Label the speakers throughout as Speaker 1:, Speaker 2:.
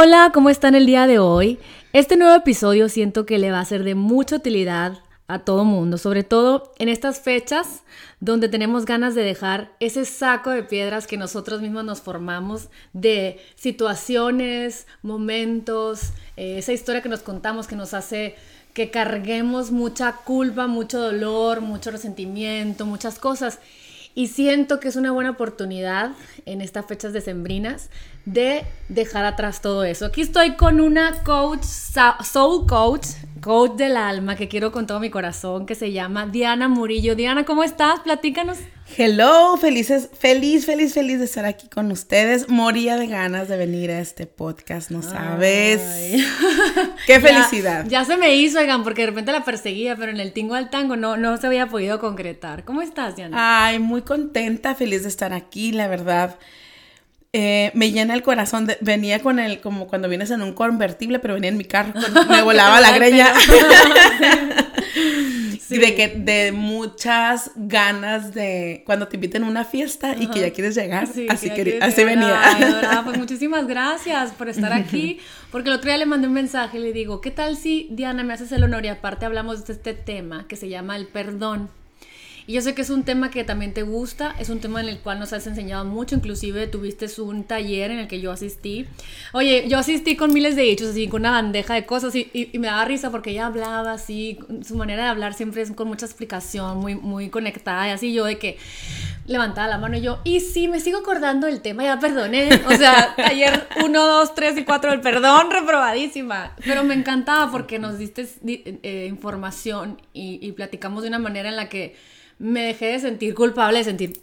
Speaker 1: hola, ¿cómo están el día de hoy? Este nuevo episodio siento que le va a ser de mucha utilidad a todo mundo, sobre todo en estas fechas donde tenemos ganas de dejar ese saco de piedras que nosotros mismos nos formamos de situaciones, momentos, eh, esa historia que nos contamos que nos hace que carguemos mucha culpa, mucho dolor, mucho resentimiento, muchas cosas. Y siento que es una buena oportunidad en estas fechas decembrinas de dejar atrás todo eso. Aquí estoy con una coach, soul coach, coach del alma, que quiero con todo mi corazón, que se llama Diana Murillo. Diana, ¿cómo estás? Platícanos.
Speaker 2: Hello, felices, feliz, feliz, feliz de estar aquí con ustedes. Moría de ganas de venir a este podcast, no sabes. Qué felicidad.
Speaker 1: Ya, se me hizo, oigan, porque de repente la perseguía, pero en el tingo al tango no, no se había podido concretar. ¿Cómo estás, Diana?
Speaker 2: Ay, muy contenta, feliz de estar aquí, la verdad. Eh, me llena el corazón. venía con el, como cuando vienes en un convertible, pero venía en mi carro, me volaba la greña. sí. De que de muchas ganas de cuando te inviten a una fiesta y que ya quieres llegar. así que, así venía.
Speaker 1: pues muchísimas gracias por estar aquí. Porque el otro día le mandé un mensaje y le digo, ¿qué tal si Diana me haces el honor y aparte hablamos de este tema que se llama el perdón? Y yo sé que es un tema que también te gusta, es un tema en el cual nos has enseñado mucho, inclusive tuviste un taller en el que yo asistí. Oye, yo asistí con miles de hechos, así, con una bandeja de cosas y, me daba risa porque ella hablaba así, su manera de hablar siempre es con mucha explicación, muy, muy conectada y así yo de que levantaba la mano y yo, y sí, me sigo acordando del tema, ya perdoné, o sea, taller 1, 2, 3 y 4 del perdón, reprobadísima, pero me encantaba porque nos diste eh, información y, y platicamos de una manera en la que me dejé de sentir culpable, de sentir,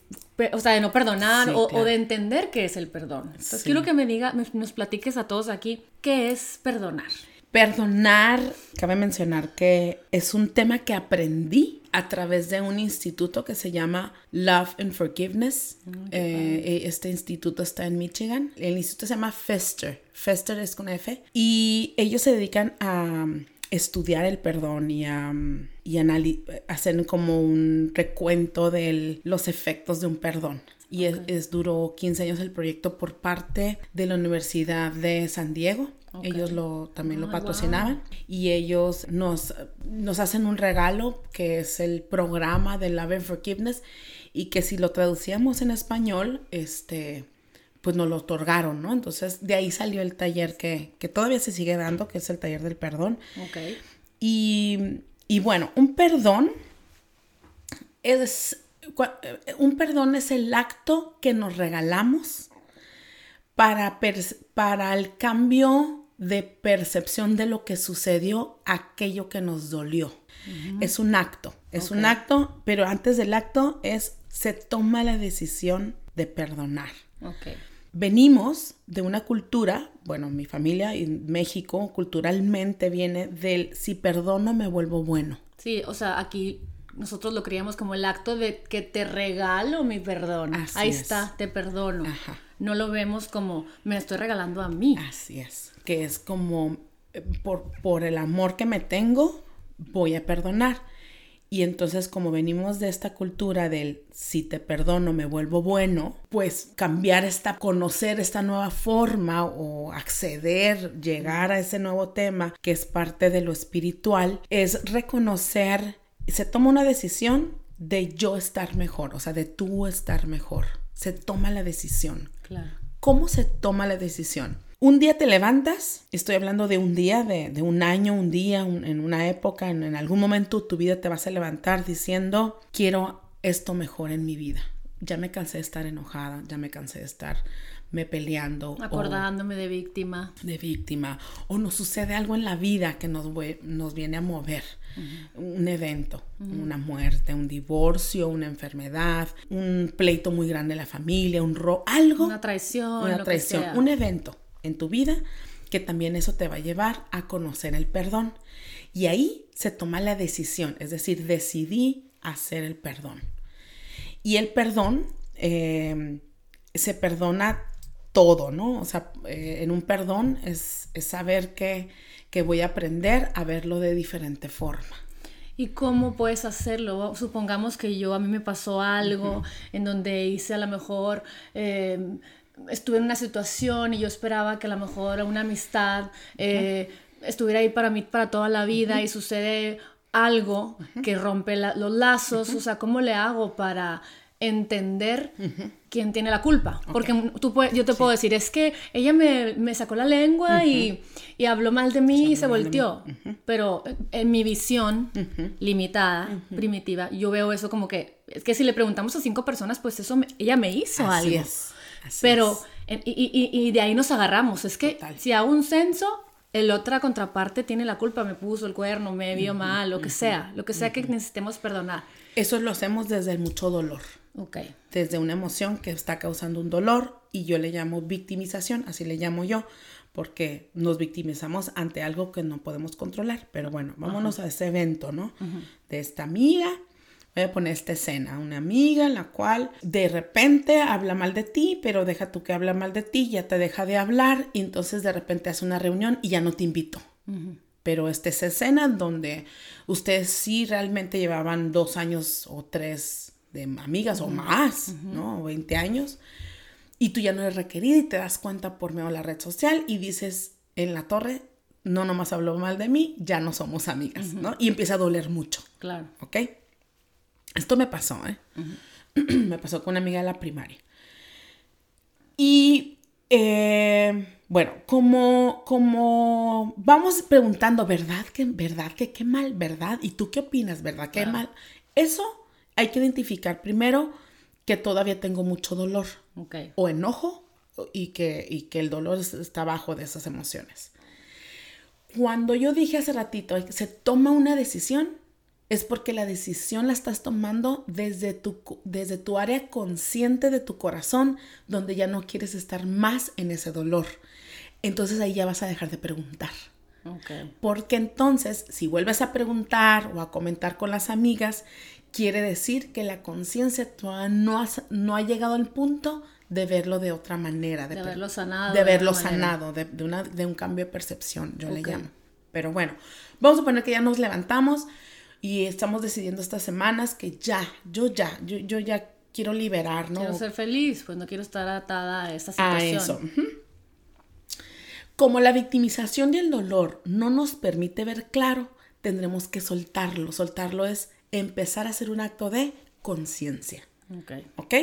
Speaker 1: o sea, de no perdonar o, de entender qué es el perdón. Entonces quiero que me diga, nos platiques a todos aquí, ¿qué es perdonar?
Speaker 2: Perdonar, cabe mencionar que es un tema que aprendí a través de un instituto que se llama Love and Forgiveness. Mm, eh, este instituto está en Michigan. El instituto se llama Fester. Fester es con F. Y ellos se dedican a estudiar el perdón y a, y hacer como un recuento de los efectos de un perdón. Y es, duró 15 años el proyecto por parte de la Universidad de San Diego. Ellos lo, también lo patrocinaban y ellos nos, nos hacen un regalo que es el programa de Love and Forgiveness y que si lo traducíamos en español, este, pues nos lo otorgaron, ¿no? Entonces de ahí salió el taller que, todavía se sigue dando, que es el taller del perdón.
Speaker 1: Ok.
Speaker 2: Y, bueno, un perdón es, un perdón es el acto que nos regalamos para, para el cambio de percepción de lo que sucedió, aquello que nos dolió. Es un acto, es un acto, pero antes del acto es, se toma la decisión de perdonar.
Speaker 1: Okay
Speaker 2: venimos de una cultura, bueno, mi familia en México culturalmente viene del si perdono me vuelvo bueno.
Speaker 1: Sí, o sea, aquí nosotros lo creíamos como el acto de que te regalo mi perdón. Ahí está, te perdono. No lo vemos como me estoy regalando a mí.
Speaker 2: Así es, que es como eh, por, por el amor que me tengo, voy a perdonar. Y entonces como venimos de esta cultura del si te perdono me vuelvo bueno, pues cambiar esta, conocer esta nueva forma o acceder, llegar a ese nuevo tema que es parte de lo espiritual, es reconocer, se toma una decisión de yo estar mejor, o sea, de tú estar mejor. Se toma la decisión.
Speaker 1: Claro.
Speaker 2: ¿Cómo se toma la decisión? Un día te levantas, estoy hablando de un día, de, un año, un día, en una época, en, algún momento tu vida te vas a levantar diciendo, quiero esto mejor en mi vida. Ya me cansé de estar enojada, ya me cansé de estar me peleando.
Speaker 1: Acordándome de víctima.
Speaker 2: De víctima. O nos sucede algo en la vida que nos, nos viene a mover. Un evento, una muerte, un divorcio, una enfermedad, un pleito muy grande en la familia, un ro algo.
Speaker 1: Una traición.
Speaker 2: Una traición, un evento en tu vida, que también eso te va a llevar a conocer el perdón. Y ahí se toma la decisión, es decir, decidí hacer el perdón. Y el perdón em, se perdona todo, ¿no? O sea, eh, en un perdón es, saber que, que voy a aprender a verlo de diferente forma.
Speaker 1: ¿Y cómo puedes hacerlo? Supongamos que yo, a mí me pasó algo en donde hice a lo mejor, em, estuve en una situación y yo esperaba que a lo mejor una amistad eh, estuviera ahí para mí para toda la vida y sucede algo que rompe los lazos, o sea, ¿cómo le hago para entender quién tiene la culpa? Porque tú yo te puedo decir, es que ella me, sacó la lengua y, habló mal de mí y se volteó, pero en mi visión limitada, primitiva, yo veo eso como que, es que si le preguntamos a cinco personas, pues eso, ella me hizo algo. Pero, y, de ahí nos agarramos, es que si hago un censo, el otra contraparte tiene la culpa, me puso el cuerno, me vio mal, lo que sea, lo que sea que necesitemos perdonar.
Speaker 2: Eso lo hacemos desde el mucho dolor.
Speaker 1: Ok.
Speaker 2: Desde una emoción que está causando un dolor y yo le llamo victimización, así le llamo yo, porque nos victimizamos ante algo que no podemos controlar. Pero bueno, vámonos a ese evento, ¿no? De esta amiga voy a poner esta escena, una amiga en la cual de repente habla mal de ti, pero deja tú que habla mal de ti, ya te deja de hablar y entonces de repente hace una reunión y ya no te invito. Pero esta es escena donde ustedes sí realmente llevaban dos años o tres de amigas o más, ¿no? O 20 años. Y tú ya no eres requerida y te das cuenta por medio de la red social y dices en la torre, no nomás habló mal de mí, ya no somos amigas, ¿no? Y empieza a doler mucho.
Speaker 1: Claro.
Speaker 2: ¿Ok? Esto me pasó, ¿eh? me pasó con una amiga de la primaria. Y eh, bueno, como, como vamos preguntando, ¿verdad que, verdad que qué mal, verdad? ¿Y tú qué opinas, verdad qué mal? Eso hay que identificar primero que todavía tengo mucho dolor o enojo y que, y que el dolor está bajo de esas emociones. Cuando yo dije hace ratito, se toma una decisión, es porque la decisión la estás tomando desde tu, desde tu área consciente de tu corazón, donde ya no quieres estar más en ese dolor. Entonces ahí ya vas a dejar de preguntar. Porque entonces, si vuelves a preguntar o a comentar con las amigas, quiere decir que la conciencia no, no ha llegado al punto de verlo de otra manera.
Speaker 1: De, verlo sanado.
Speaker 2: De, verlo sanado, de, una, de, un cambio de percepción, yo le llamo. Pero bueno, vamos a poner que ya nos levantamos y estamos decidiendo estas semanas que ya, yo ya, yo, yo ya quiero liberar, ¿no?
Speaker 1: Quiero ser feliz, pues no quiero estar atada a esta situación.
Speaker 2: A eso. Como la victimización y el dolor no nos permite ver claro, tendremos que soltarlo. Soltarlo es empezar a hacer un acto de conciencia.
Speaker 1: Ok.
Speaker 2: ¿Ok?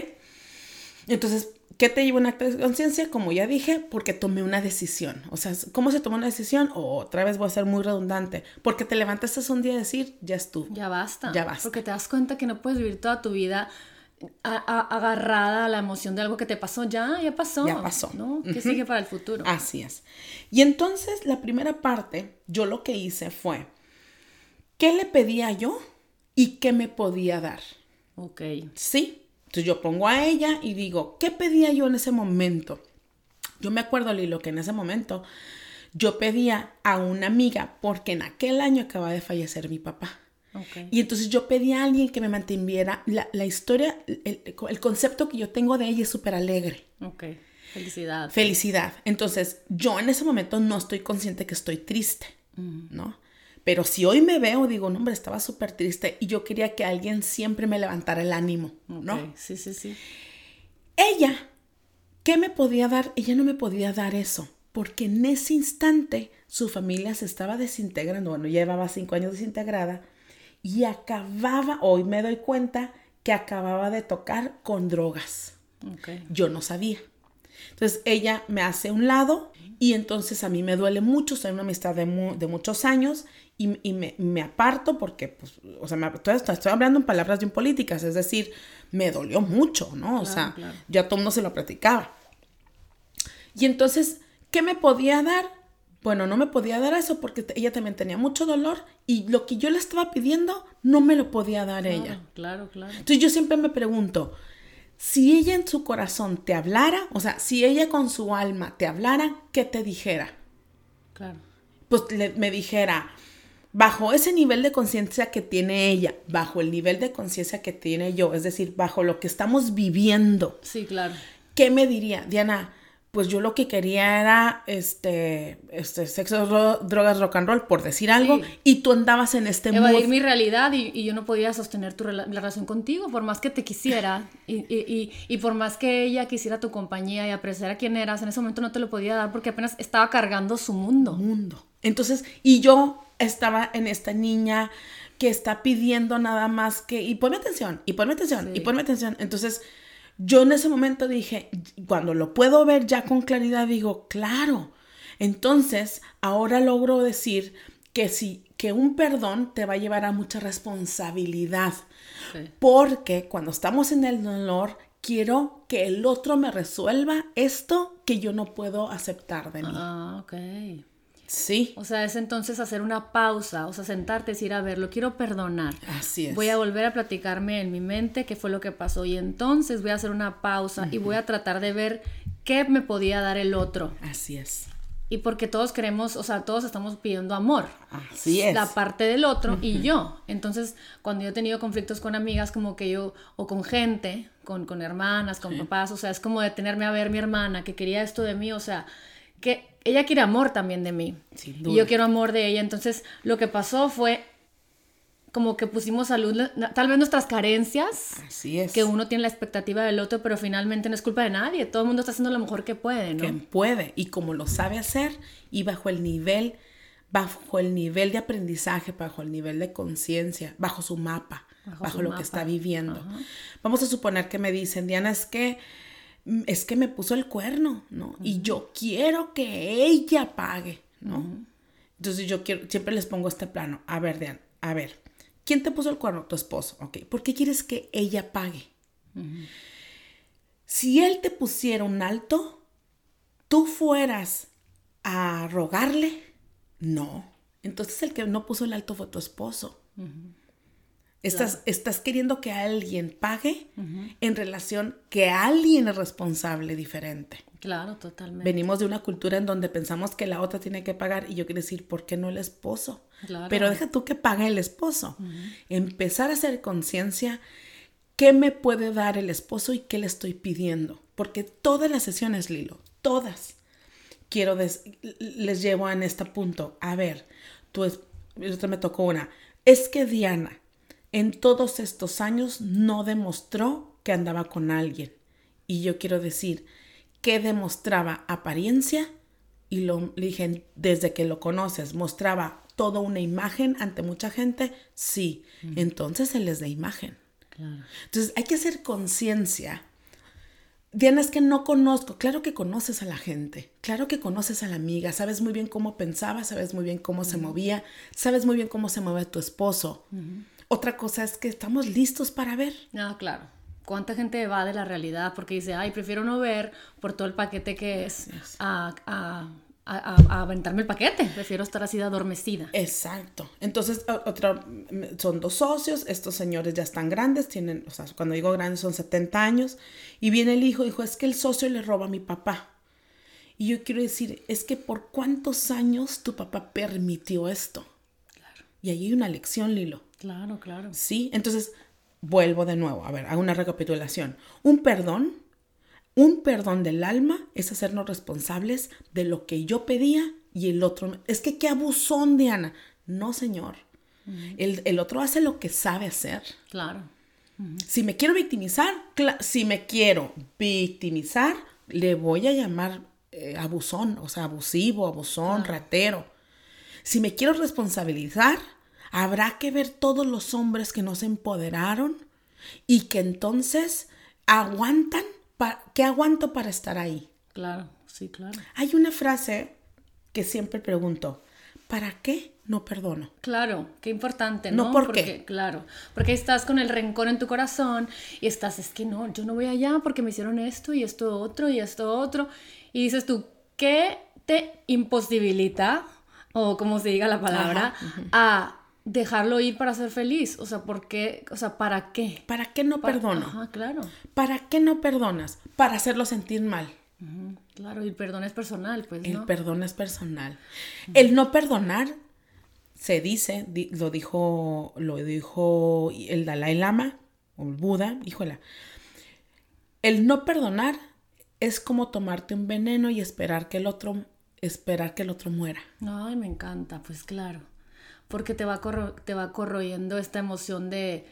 Speaker 2: Entonces, ¿qué te lleva un acto de conciencia? Como ya dije, porque tomé una decisión. O sea, ¿cómo se toma una decisión? O otra vez voy a ser muy redundante. Porque te levantaste un día a decir, ya estuvo.
Speaker 1: Ya basta.
Speaker 2: Ya basta.
Speaker 1: Porque te das cuenta que no puedes vivir toda tu vida agarrada a la emoción de algo que te pasó. Ya, ya pasó.
Speaker 2: Ya pasó.
Speaker 1: ¿no? ¿Qué sigue para el futuro?
Speaker 2: Así es. Y entonces, la primera parte, yo lo que hice fue, ¿qué le pedía yo y qué me podía dar?
Speaker 1: Ok.
Speaker 2: Sí, entonces yo pongo a ella y digo, ¿qué pedía yo en ese momento? Yo me acuerdo, Lilo, que en ese momento yo pedía a una amiga porque en aquel año acaba de fallecer mi papá. Y entonces yo pedí a alguien que me mantuviera la, la historia, el, concepto que yo tengo de ella es súper alegre.
Speaker 1: Ok, felicidad.
Speaker 2: Felicidad. Entonces yo en ese momento no estoy consciente que estoy triste, ¿no? Pero si hoy me veo, digo, no, hombre, estaba súper triste y yo quería que alguien siempre me levantara el ánimo, ¿no?
Speaker 1: Sí, sí, sí.
Speaker 2: Ella, ¿qué me podía dar? Ella no me podía dar eso, porque en ese instante su familia se estaba desintegrando, bueno, llevaba cinco años desintegrada y acababa, hoy me doy cuenta que acababa de tocar con drogas. Yo no sabía. Entonces ella me hace un lado y entonces a mí me duele mucho, soy una amistad de, de muchos años y, me, aparto porque, pues, o sea, me, estoy, hablando en palabras bien políticas, es decir, me dolió mucho, ¿no? O sea, ya todo el mundo se lo platicaba. Y entonces, ¿qué me podía dar? Bueno, no me podía dar eso porque ella también tenía mucho dolor y lo que yo le estaba pidiendo no me lo podía dar ella.
Speaker 1: Claro, claro.
Speaker 2: Entonces yo siempre me pregunto, si ella en su corazón te hablara, o sea, si ella con su alma te hablara, ¿qué te dijera?
Speaker 1: Claro.
Speaker 2: Pues me dijera, bajo ese nivel de conciencia que tiene ella, bajo el nivel de conciencia que tiene yo, es decir, bajo lo que estamos viviendo.
Speaker 1: Sí, claro.
Speaker 2: ¿Qué me diría, Diana? pues yo lo que quería era este, este sexo, dro- drogas, rock and roll, por decir algo,
Speaker 1: Sí.
Speaker 2: y tú andabas en este
Speaker 1: Evadir
Speaker 2: mood.
Speaker 1: mi realidad y, y yo no podía sostener tu rela- la relación contigo, por más que te quisiera y, y- y- y por más que ella quisiera tu compañía y apreciara quién eras, en ese momento no te lo podía dar porque apenas estaba cargando su mundo.
Speaker 2: mundo. Entonces, y yo estaba en esta niña que está pidiendo nada más que, y ponme atención, y ponme atención, y ponme atención. Entonces, yo en ese momento dije, cuando lo puedo ver ya con claridad, digo, claro. Entonces, ahora logro decir que si, que un perdón te va a llevar a mucha responsabilidad.
Speaker 1: Sí.
Speaker 2: Porque cuando estamos en el dolor, quiero que el otro me resuelva esto que yo no puedo aceptar de mí.
Speaker 1: Ah, ok.
Speaker 2: Sí.
Speaker 1: O sea, es entonces hacer una pausa, o sea, sentarte y decir, a ver, lo quiero perdonar.
Speaker 2: Así es.
Speaker 1: Voy a volver a platicarme en mi mente qué fue lo que pasó y entonces voy a hacer una pausa y voy a tratar de ver qué me podía dar el otro.
Speaker 2: Así es.
Speaker 1: Y porque todos queremos, o sea, todos estamos pidiendo amor.
Speaker 2: Así es.
Speaker 1: La parte del otro y yo. Entonces, cuando yo he tenido conflictos con amigas, como que yo, o con gente, con, con hermanas, con papás, o sea, es como detenerme a ver mi hermana que quería esto de mí, o sea, que ella quiere amor también de mí.
Speaker 2: Sin
Speaker 1: Y yo quiero amor de ella. Entonces, lo que pasó fue como que pusimos a luz, tal vez nuestras carencias,
Speaker 2: Así es.
Speaker 1: que uno tiene la expectativa del otro, pero finalmente no es culpa de nadie. Todo el mundo está haciendo lo mejor que puede, ¿no?
Speaker 2: que puede y como lo sabe hacer y bajo el nivel bajo el nivel de aprendizaje, bajo el nivel de conciencia, bajo su mapa,
Speaker 1: Bajo
Speaker 2: bajo,
Speaker 1: su
Speaker 2: lo
Speaker 1: mapa.
Speaker 2: que está viviendo. Vamos a suponer que me dicen, Diana, es que es que me puso el cuerno, ¿no? Y yo quiero que ella pague, ¿no? Entonces yo quiero, siempre les pongo este plano. A ver, Diana, a ver, ¿quién te puso el cuerno? Tu esposo, ¿ok? ¿Por qué quieres que ella pague? Si él te pusiera un alto, tú fueras a rogarle, no. Entonces el que no puso el alto fue tu esposo. Estás, estás queriendo que alguien pague en relación que alguien es responsable diferente.
Speaker 1: Claro, totalmente.
Speaker 2: Venimos de una cultura en donde pensamos que la otra tiene que pagar y yo quiero decir, ¿por qué no el esposo?
Speaker 1: Claro.
Speaker 2: Pero deja tú que pague el esposo. Empezar a hacer conciencia, ¿qué me puede dar el esposo y qué le estoy pidiendo? Porque todas las sesiones, Lilo, todas, quiero des- les llevo en este punto. A ver, tú es, me tocó una. Es que Diana, en todos estos años no demostró que andaba con alguien. Y yo quiero decir que demostraba apariencia y lo dije desde que lo conoces, mostraba toda una imagen ante mucha gente, sí, entonces él es de imagen.
Speaker 1: Claro.
Speaker 2: Entonces hay que hacer conciencia. Diana, es que no conozco. Claro que conoces a la gente, claro que conoces a la amiga, sabes muy bien cómo pensaba, sabes muy bien cómo se movía, sabes muy bien cómo se mueve tu esposo. Otra cosa es que estamos listos para ver.
Speaker 1: No, claro. ¿Cuánta gente va de la realidad porque dice, ay, prefiero no ver por todo el paquete que es a, a, a, aventarme el paquete? Prefiero estar así de adormecida.
Speaker 2: Exacto. Entonces, otra, son dos socios, estos señores ya están grandes, tienen, o sea, cuando digo grandes son 70 años, y viene el hijo, dijo, es que el socio le roba a mi papá. Y yo quiero decir, es que por cuántos años tu papá permitió esto. Y ahí hay una lección, Lilo.
Speaker 1: Claro, claro.
Speaker 2: ¿Sí? Entonces, vuelvo de nuevo, a ver, hago una recapitulación. Un perdón, un perdón del alma es hacernos responsables de lo que yo pedía y el otro... Es que qué abusón, Diana. No, señor. el, el otro hace lo que sabe hacer.
Speaker 1: Claro.
Speaker 2: Si me quiero victimizar, si me quiero victimizar, le voy a llamar eh, abusón, o sea, abusivo, abusón, ratero. Si me quiero responsabilizar, habrá que ver todos los hombres que nos empoderaron y que entonces aguantan, ¿qué aguanto para estar ahí?
Speaker 1: Claro, sí, claro.
Speaker 2: Hay una frase que siempre pregunto, ¿para qué no perdono?
Speaker 1: Claro, qué importante, ¿no?
Speaker 2: No, ¿por
Speaker 1: porque,
Speaker 2: qué?
Speaker 1: Claro, porque estás con el rencor en tu corazón y estás, es que no, yo no voy allá porque me hicieron esto y esto otro y esto otro. Y dices tú, ¿qué te imposibilita, o como se diga la palabra, a dejarlo ir para ser feliz? O sea, ¿por qué? O sea, ¿para qué?
Speaker 2: ¿Para qué no
Speaker 1: Pa-
Speaker 2: perdono?
Speaker 1: Ajá, claro.
Speaker 2: ¿Para qué no perdonas? Para hacerlo sentir mal.
Speaker 1: Claro, y el perdón es personal, pues,
Speaker 2: El perdón es personal. El no perdonar se dice, di- lo dijo, lo dijo el Dalai Lama o el Buda, híjola. El no perdonar es como tomarte un veneno y esperar que el otro, esperar que el otro muera.
Speaker 1: Ay, me encanta, pues claro. Porque te va, te va corroyendo esta emoción de,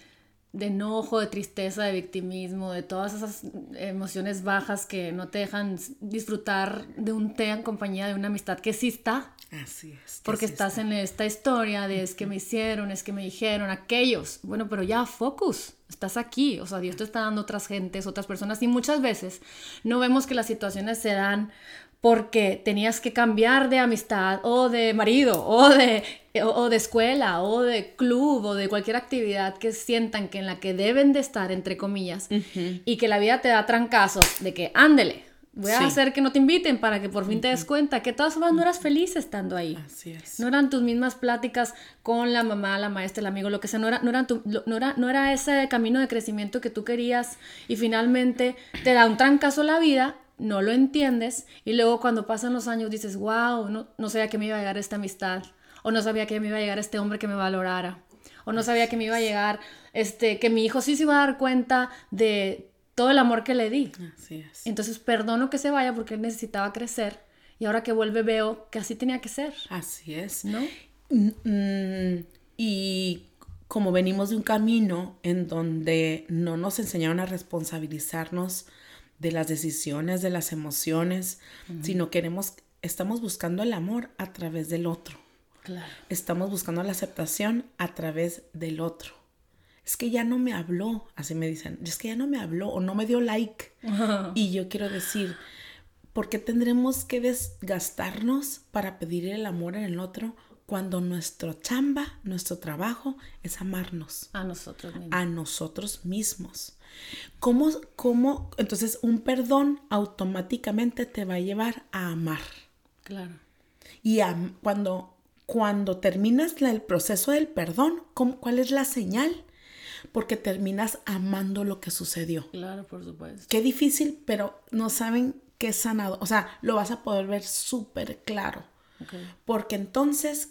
Speaker 1: de enojo, de tristeza, de victimismo, de todas esas emociones bajas que no te dejan disfrutar de un té en compañía de una amistad que sí está.
Speaker 2: Así es.
Speaker 1: Porque estás en esta historia de es que me hicieron, es que me dijeron, aquellos. Bueno, pero ya, focus, estás aquí. O sea, Dios te está dando otras gentes, otras personas. Y muchas veces no vemos que las situaciones se dan porque tenías que cambiar de amistad o de marido o de, o de escuela o de club o de cualquier actividad que sientan que en la que deben de estar, entre comillas, y que la vida te da trancazos de que ándele, voy a hacer que no te inviten para que por fin te des cuenta que todas formas no eras feliz estando ahí.
Speaker 2: Así es.
Speaker 1: No eran tus mismas pláticas con la mamá, la maestra, el amigo, lo que sea, no era, no, eran no, era, no era ese camino de crecimiento que tú querías y finalmente te da un trancazo la vida no lo entiendes y luego cuando pasan los años dices, wow, no, no sabía que me iba a llegar esta amistad, o no sabía que me iba a llegar este hombre que me valorara, o no sabía que me iba a llegar, este, que mi hijo sí se iba a dar cuenta de todo el amor que le di.
Speaker 2: Así es.
Speaker 1: Entonces perdono que se vaya porque él necesitaba crecer y ahora que vuelve veo que así tenía que ser.
Speaker 2: Así es.
Speaker 1: ¿No?
Speaker 2: Mm, y como venimos de un camino en donde no nos enseñaron a responsabilizarnos de las decisiones, de las emociones, sino queremos, estamos buscando el amor a través del otro.
Speaker 1: Claro.
Speaker 2: Estamos buscando la aceptación a través del otro. Es que ya no me habló, así me dicen, es que ya no me habló o no me dio like. Y yo quiero decir, ¿por qué tendremos que desgastarnos para pedir el amor en el otro cuando nuestro chamba, nuestro trabajo es amarnos?
Speaker 1: A nosotros mismos.
Speaker 2: A nosotros mismos. ¿Cómo, cómo, entonces un perdón automáticamente te va a llevar a amar?
Speaker 1: Claro.
Speaker 2: Y cuando, cuando terminas el proceso del perdón, ¿cuál es la señal? Porque terminas amando lo que sucedió.
Speaker 1: Claro, por supuesto.
Speaker 2: Qué difícil, pero no saben qué sanado. O sea, lo vas a poder ver súper claro. Porque entonces,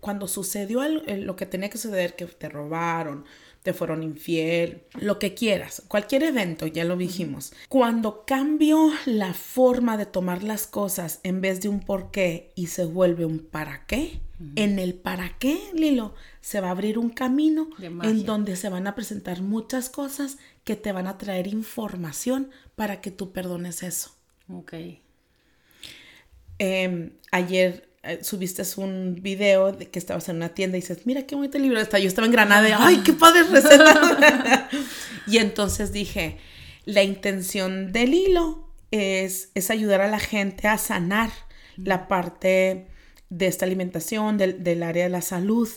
Speaker 2: cuando sucedió lo que tenía que suceder, que te robaron, te fueron infiel, lo que quieras, cualquier evento, ya lo dijimos. Cuando cambio la forma de tomar las cosas en vez de un por qué y se vuelve un para qué, en el para qué, Lilo, se va a abrir un camino en donde se van a presentar muchas cosas que te van a traer información para que tú perdones eso.
Speaker 1: Ok.
Speaker 2: Em, ayer eh, subiste un video de que estabas en una tienda y dices, mira qué bonito libro está. Yo estaba en Granada y, ay, qué padre receta. y entonces dije, la intención del hilo es, es ayudar a la gente a sanar la parte de esta alimentación, del, área de la salud.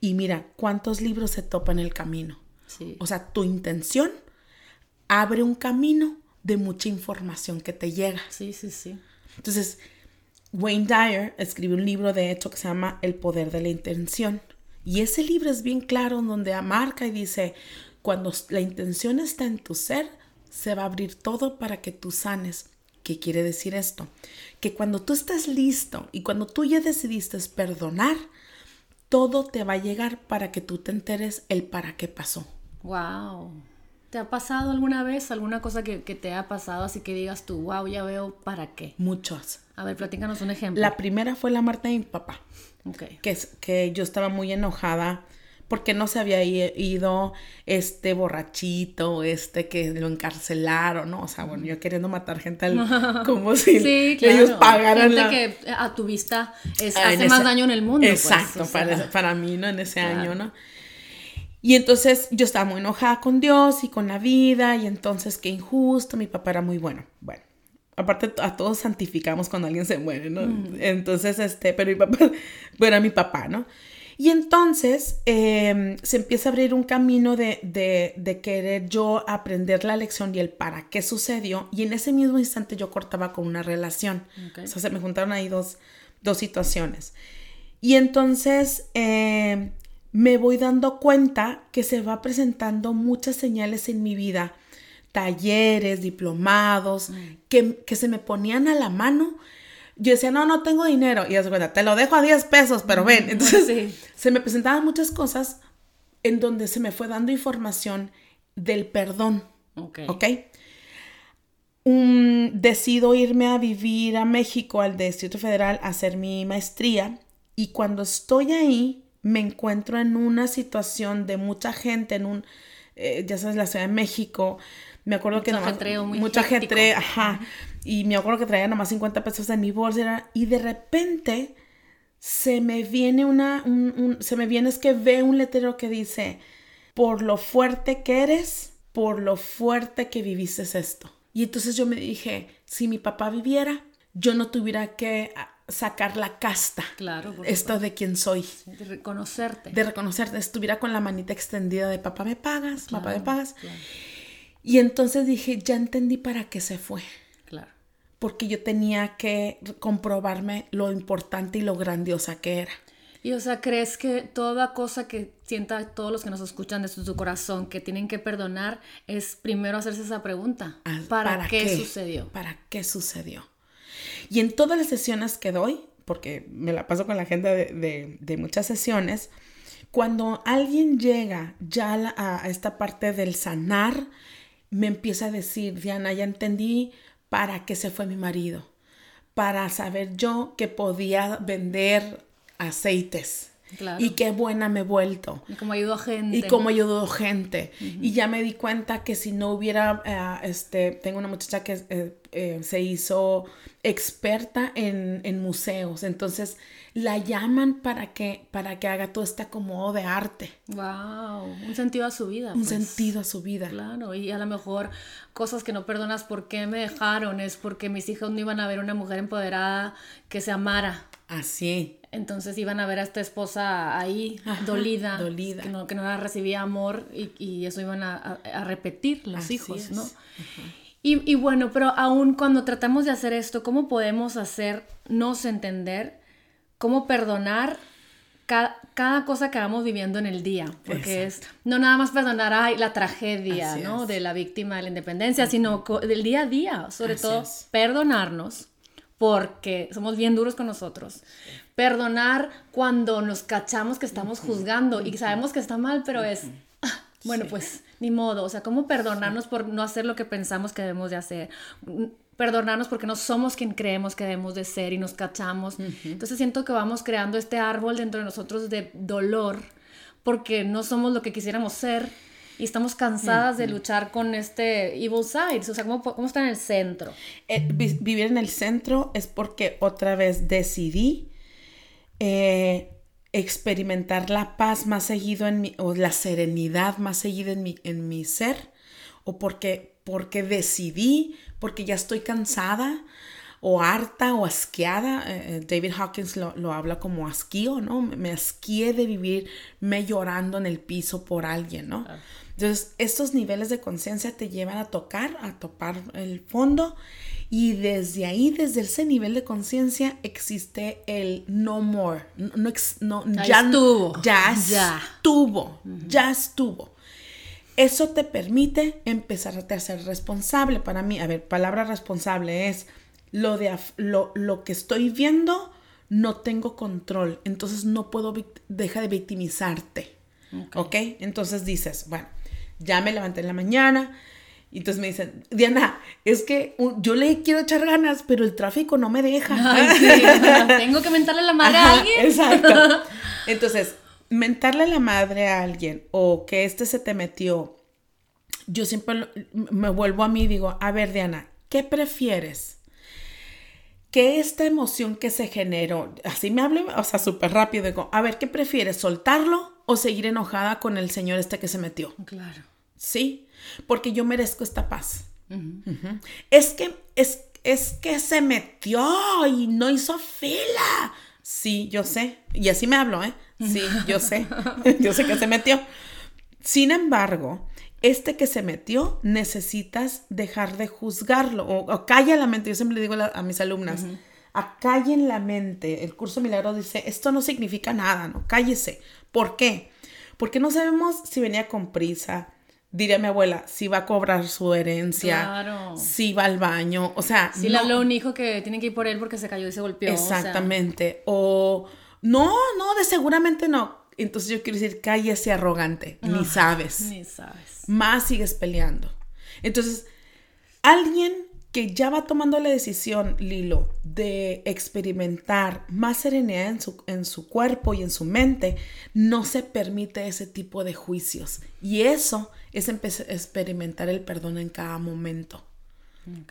Speaker 2: Y mira, cuántos libros se topan en el camino. O sea, tu intención abre un camino de mucha información que te llega.
Speaker 1: Sí, sí, sí.
Speaker 2: Entonces, Wayne Dyer escribió un libro de hecho que se llama El poder de la intención. Y ese libro es bien claro donde marca y dice, cuando la intención está en tu ser, se va a abrir todo para que tú sanes. ¿Qué quiere decir esto? Que cuando tú estás listo y cuando tú ya decidiste perdonar, todo te va a llegar para que tú te enteres el para qué pasó.
Speaker 1: Wow. ¿Te ha pasado alguna vez alguna cosa que, te ha pasado así que digas tú, wow, ya veo para qué?
Speaker 2: Muchos.
Speaker 1: A ver, platícanos un ejemplo.
Speaker 2: La primera fue la muerte de mi papá.
Speaker 1: Ok.
Speaker 2: Que, que yo estaba muy enojada porque no se había ido este borrachito, este que lo encarcelaron, ¿no? O sea, bueno, yo queriendo matar gente al, como si ellos pagaran
Speaker 1: gente que a tu vista es, ah, hace más daño en el mundo.
Speaker 2: Pues, Exacto, para, para, mí, ¿no? En ese año, ¿no? Y entonces yo estaba muy enojada con Dios y con la vida y entonces qué injusto, mi papá era muy bueno. Bueno, aparte a todos santificamos cuando alguien se muere, ¿no? Mm. Entonces, este, pero mi papá, bueno, mi papá, ¿no? Y entonces em, se empieza a abrir un camino de, de, querer yo aprender la lección y el para qué sucedió. Y en ese mismo instante yo cortaba con una relación. O sea, se me juntaron ahí dos, dos situaciones. Y entonces eh, me voy dando cuenta que se va presentando muchas señales en mi vida, talleres, diplomados, mm. que, se me ponían a la mano. Yo decía, no, no tengo dinero. Y es te lo dejo a 10 pesos, pero ven. Mm, Entonces, se me presentaban muchas cosas en donde se me fue dando información del perdón.
Speaker 1: Ok.
Speaker 2: Decido irme a vivir a México, al Distrito Federal, a hacer mi maestría. Y cuando estoy ahí, me encuentro en una situación de mucha gente, en un, eh, ya sabes, la Ciudad de México. Me acuerdo que nomás,
Speaker 1: ajetreo, muy
Speaker 2: mucho
Speaker 1: hectic.
Speaker 2: ajetreo, ajá. Y me acuerdo que traía nomás 50 pesos en mi bolsa. y de repente se me viene una, un- un- se me viene es que ve un letrero que dice, por lo fuerte que eres, por lo fuerte que viviste esto. Y entonces yo me dije, si mi papá viviera, yo no tuviera que sacar la casta.
Speaker 1: Claro,
Speaker 2: Esto de quién soy.
Speaker 1: de reconocerte.
Speaker 2: De reconocerte, estuviera con la manita extendida de papá me pagas, papá me pagas.
Speaker 1: claro.
Speaker 2: Y entonces dije, ya entendí para qué se fue.
Speaker 1: Claro.
Speaker 2: Porque yo tenía que comprobarme lo importante y lo grandiosa que era.
Speaker 1: Y o sea, ¿crees que toda cosa que sienta todos los que nos escuchan desde su corazón que tienen que perdonar es primero hacerse esa pregunta?
Speaker 2: Ah,
Speaker 1: ¿Para, qué, sucedió?
Speaker 2: ¿Para qué sucedió? Y en todas las sesiones que doy, porque me la paso con la gente de, de- muchas sesiones, cuando alguien llega ya a, a esta parte del sanar, me empieza a decir, Diana, ya entendí para qué se fue mi marido, para saber yo que podía vender aceites
Speaker 1: Claro.
Speaker 2: y qué buena me he vuelto.
Speaker 1: Y como ayudó a gente.
Speaker 2: Y cómo ayudó gente. Y ya me di cuenta que si no hubiera, eh, este, tengo una muchacha que eh, eh, se hizo experta en, en museos. Entonces la llaman para que, para que haga todo este acomodo de arte.
Speaker 1: Wow, un sentido a su vida.
Speaker 2: Un
Speaker 1: pues.
Speaker 2: sentido a su vida.
Speaker 1: Claro, y a lo mejor cosas que no perdonas por qué me dejaron, es porque mis hijos no iban a ver una mujer empoderada que se amara.
Speaker 2: Así.
Speaker 1: Entonces iban a ver a esta esposa ahí,
Speaker 2: Ajá,
Speaker 1: dolida,
Speaker 2: dolida.
Speaker 1: Que, no, que no recibía amor y, y eso iban a, a- a repetir los
Speaker 2: Así
Speaker 1: hijos,
Speaker 2: es.
Speaker 1: ¿no? Y, y bueno, pero aún cuando tratamos de hacer esto, ¿cómo podemos hacernos entender, cómo perdonar ca- cada cosa que vamos viviendo en el día? Porque es no nada más perdonar ay, la tragedia, ¿no? De la víctima de la independencia, sino del día a día, sobre
Speaker 2: Así
Speaker 1: todo
Speaker 2: es.
Speaker 1: perdonarnos porque somos bien duros con nosotros. Perdonar cuando nos cachamos que estamos juzgando y sabemos que está mal, pero es, "Ah, bueno, pues ni modo. O sea, ¿cómo perdonarnos por no hacer lo que pensamos que debemos de hacer? Mm, Perdonarnos porque no somos quien creemos que debemos de ser y nos cachamos. Entonces siento que vamos creando este árbol dentro de nosotros de dolor porque no somos lo que quisiéramos ser y estamos cansadas de luchar con este evil side. O sea, ¿cómo, cómo está en el centro?
Speaker 2: Eh, vi- vivir en el centro es porque otra vez decidí eh, experimentar la paz más seguido en mi, o la serenidad más seguida en mi, en mi ser, o porque, porque decidí, porque ya estoy cansada, o harta, o asqueada. Eh, David Hawkins lo, lo habla como asquío, ¿no? Me, me asquié de vivirme llorando en el piso por alguien, ¿no? Entonces, estos niveles de conciencia te llevan a tocar, a topar el fondo y desde ahí, desde ese nivel de conciencia, existe el no more. No, no ex- no- ya
Speaker 1: estuvo.
Speaker 2: Ya
Speaker 1: Ya.
Speaker 2: estuvo. Ya estuvo. Eso te permite empezarte a ser responsable. Para mí, a ver, palabra responsable es lo, de lo, lo que estoy viendo, no tengo control. Entonces no puedo, deja de victimizarte. ¿Ok? Entonces dices, bueno, ya me levanté en la mañana. Y entonces me dicen, Diana, es que yo le quiero echar ganas, pero el tráfico no me deja.
Speaker 1: Ay, sí. Tengo que mentarle la madre a alguien.
Speaker 2: Exacto. Entonces, mentarle la madre a alguien o que este se te metió, yo siempre lo- me vuelvo a mí y digo, a ver, Diana, ¿qué prefieres? Que esta emoción que se generó, así me hablo, o sea, súper rápido, digo, a ver, ¿qué prefieres? ¿Soltarlo o seguir enojada con el señor este que se metió?
Speaker 1: Claro.
Speaker 2: Sí, porque yo merezco esta paz. Es que es, es que se metió y no hizo fila. Sí, yo sé. Y así me hablo, ¿eh? Sí, yo sé. yo sé que se metió. Sin embargo, este que se metió, necesitas dejar de juzgarlo o, o calla la mente. Yo siempre le digo a, la- a mis alumnas, acallen la mente. El curso milagro dice, esto no significa nada, ¿no? Cállese. ¿Por qué? Porque no sabemos si venía con prisa. Diría mi abuela, si va a cobrar su herencia,
Speaker 1: Claro.
Speaker 2: si va al baño, o sea,
Speaker 1: Si le
Speaker 2: no-
Speaker 1: habló a un hijo que tiene que ir por él porque se cayó y se golpeó. o sea,
Speaker 2: Exactamente. O, no, no, de seguramente no. Entonces yo quiero decir, cállese arrogante, ni sabes.
Speaker 1: ni sabes.
Speaker 2: Más sigues peleando. Entonces, alguien que ya va tomando la decisión, Lilo, de experimentar más serenidad en su, en su cuerpo y en su mente, no se permite ese tipo de juicios. Y eso es experimentar el perdón en cada momento.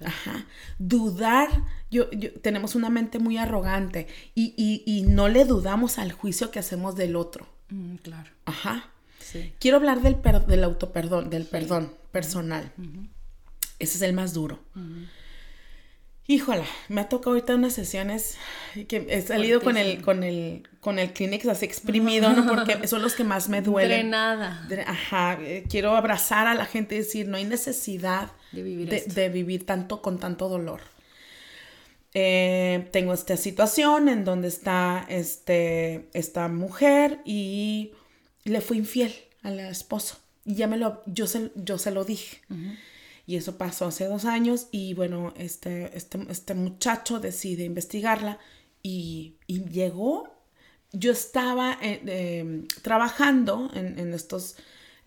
Speaker 2: Ajá. Dudar, yo, tenemos una mente muy arrogante y, y, no le dudamos al juicio que hacemos del otro.
Speaker 1: Mm, claro.
Speaker 2: Ajá. Quiero hablar del, del autoperdón, del perdón personal. Ese es el más duro. Híjola, me ha tocado ahorita unas sesiones que he salido con el, con el, con el Kleenex así exprimido, ¿no? Porque son los que más me duelen.
Speaker 1: Drenada.
Speaker 2: Ajá, eh, quiero abrazar a la gente y decir, no hay necesidad
Speaker 1: de vivir,
Speaker 2: de, vivir tanto con tanto dolor. Eh, tengo esta situación en donde está este, esta mujer y le fue infiel al esposo. Y ya me lo, yo se, yo se lo dije. Y eso pasó hace dos años y bueno, este, este, este muchacho decide investigarla y, llegó. Yo estaba eh, em, trabajando en, en estos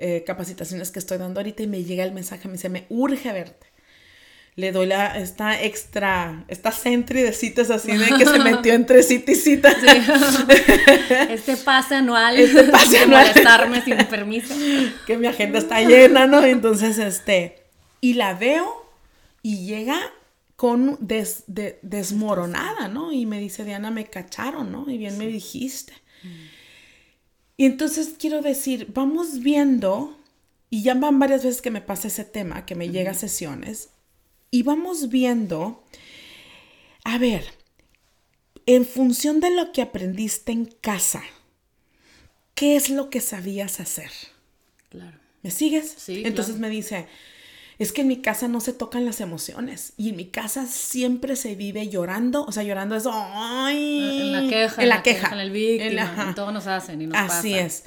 Speaker 2: eh, capacitaciones que estoy dando ahorita y me llega el mensaje, me dice, me urge verte. Le doy la, esta extra, esta centri de citas así de que se metió entre cita y cita.
Speaker 1: Este pase anual. Este pase anual. molestarme sin permiso.
Speaker 2: Que mi agenda está llena, ¿no? Entonces, este, y la veo y llega con des, desmoronada, ¿no? Y me dice, Diana, me cacharon, ¿no? Y bien me dijiste. Y entonces quiero decir, vamos viendo, y ya van varias veces que me pasa ese tema, que me llega a sesiones, y vamos viendo, a ver, en función de lo que aprendiste en casa, ¿qué es lo que sabías hacer?
Speaker 1: Claro.
Speaker 2: ¿Me sigues?
Speaker 1: Sí.
Speaker 2: Entonces me dice, es que en mi casa no se tocan las emociones y en mi casa siempre se vive llorando, o sea, llorando es ¡ay!
Speaker 1: En la queja.
Speaker 2: En la, queja.
Speaker 1: En el víctima, en todos nos hacen y nos
Speaker 2: Así es.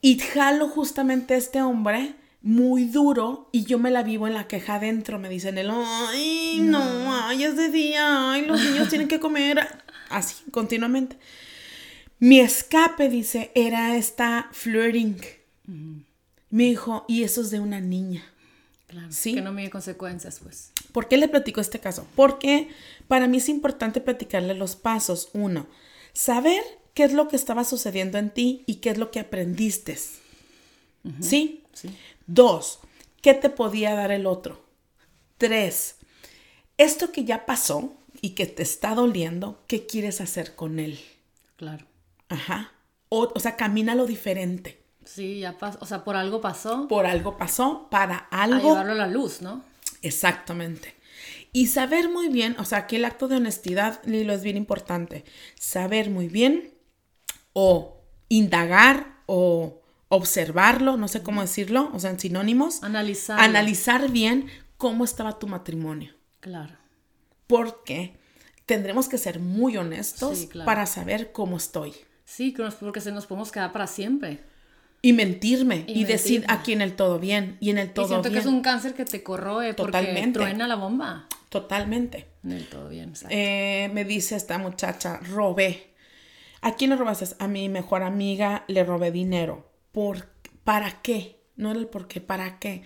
Speaker 2: Y jalo justamente este hombre muy duro y yo me la vivo en la queja adentro, me dicen el ¡ay, no, ay, es de día, ay, los niños tienen que comer! Así, continuamente. Mi escape, dice, era esta flirting. Me dijo, y eso es de una niña.
Speaker 1: Que no mide consecuencias, pues.
Speaker 2: ¿Por qué le platico este caso? Porque para mí es importante platicarle los pasos. Uno, saber qué es lo que estaba sucediendo en ti y qué es lo que aprendiste. ¿Sí?
Speaker 1: Sí.
Speaker 2: Dos, ¿qué te podía dar el otro? Tres, esto que ya pasó y que te está doliendo, ¿qué quieres hacer con él?
Speaker 1: Claro.
Speaker 2: Ajá. O, o sea, camina lo diferente.
Speaker 1: Sí, ya pasó, o sea, por algo pasó.
Speaker 2: Por algo pasó, para algo. A
Speaker 1: llevarlo a la luz, ¿no?
Speaker 2: Exactamente. Y saber muy bien, o sea, aquí el acto de honestidad, Lilo, es bien importante. Saber muy bien o indagar o observarlo, no sé cómo decirlo, o sea, en sinónimos.
Speaker 1: Analizar.
Speaker 2: Analizar bien cómo estaba tu matrimonio.
Speaker 1: Claro.
Speaker 2: Porque tendremos que ser muy honestos para saber cómo estoy.
Speaker 1: Sí, porque se nos podemos quedar para siempre.
Speaker 2: Y mentirme y, decir aquí en el todo bien y en el todo y siento
Speaker 1: que es un cáncer que te corroe Totalmente. porque truena la bomba.
Speaker 2: Totalmente.
Speaker 1: En el todo bien,
Speaker 2: eh, me dice esta muchacha, robé. ¿A quién le robaste? A mi mejor amiga le robé dinero. ¿Por, ¿Para qué? No era el por qué, ¿para qué?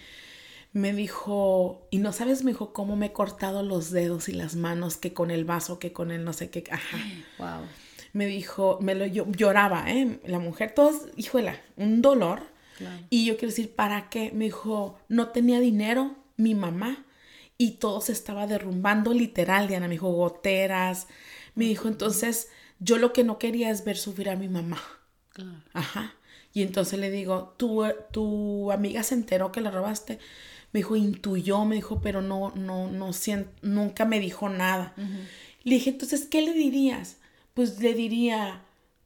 Speaker 2: Me dijo, y no sabes, me dijo, cómo me he cortado los dedos y las manos, que con el vaso, que con el no sé qué. Ajá.
Speaker 1: Wow
Speaker 2: me dijo, me lo lloraba, ¿eh? La mujer, todos, híjole, un dolor. Y yo quiero decir, ¿para qué? Me dijo, no tenía dinero, mi mamá, y todo se estaba derrumbando literal, Diana. Me dijo, goteras. Me dijo, entonces, yo lo que no quería es ver sufrir a mi mamá. Ajá. Y entonces le digo, ¿Tu, tu amiga se enteró que la robaste. Me dijo, intuyó, me dijo, pero no, no, no, nunca me dijo nada. Le dije, entonces, ¿qué le dirías? Pues le diría,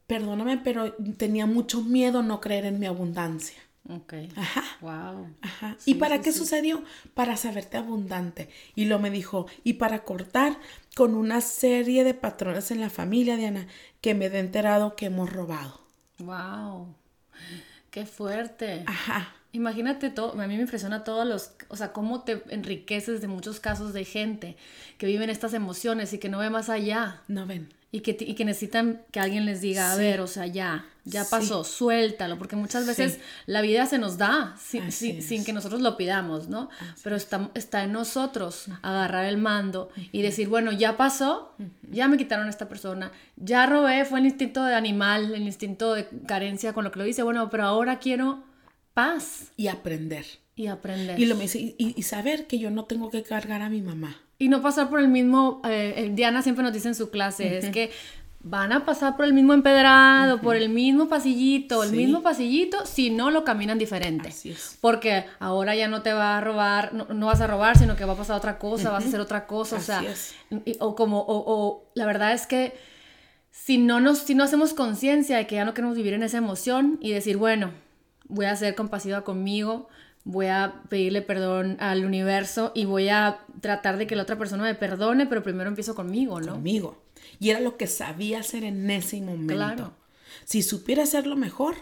Speaker 2: perdóname, pero tenía mucho miedo no creer en mi abundancia.
Speaker 1: Ok.
Speaker 2: Ajá.
Speaker 1: Wow.
Speaker 2: Ajá. ¿Y para qué sucedió? Para saberte abundante. Y lo me dijo, y para cortar con una serie de patrones en la familia, Diana, que me he enterado que hemos robado.
Speaker 1: Wow. Qué fuerte.
Speaker 2: Ajá.
Speaker 1: Imagínate todo, a mí me impresiona todos los, o sea, cómo te enriqueces de muchos casos de gente que viven estas emociones y que no ve más allá.
Speaker 2: No ven.
Speaker 1: Y que, y que necesitan que alguien les diga, a ver, o sea, ya, ya pasó, suéltalo, porque muchas veces la vida se nos da sin, sin, que nosotros lo pidamos, ¿no? Pero está, está en nosotros agarrar el mando y decir, bueno, ya pasó, ya me quitaron a esta persona, ya robé, fue el instinto de animal, el instinto de carencia con lo que lo hice, bueno, pero ahora quiero paz.
Speaker 2: Y aprender.
Speaker 1: Y aprender.
Speaker 2: Y, lo, y, y saber que yo no tengo que cargar a mi mamá.
Speaker 1: Y no pasar por el mismo, eh, Diana siempre nos dice en su clase, es que van a pasar por el mismo empedrado, por el mismo pasillito, el mismo pasillito, si no lo caminan diferente. Porque ahora ya no te va a robar, no, vas a robar, sino que va a pasar otra cosa, vas a hacer otra cosa, o sea, o como, o, la verdad es que si no, nos, si no hacemos conciencia de que ya no queremos vivir en esa emoción y decir, bueno, voy a ser compasiva conmigo, voy a pedirle perdón al universo y voy a tratar de que la otra persona me perdone, pero primero empiezo conmigo, ¿no?
Speaker 2: Conmigo. Y era lo que sabía hacer en ese momento. Claro. Si supiera hacerlo mejor,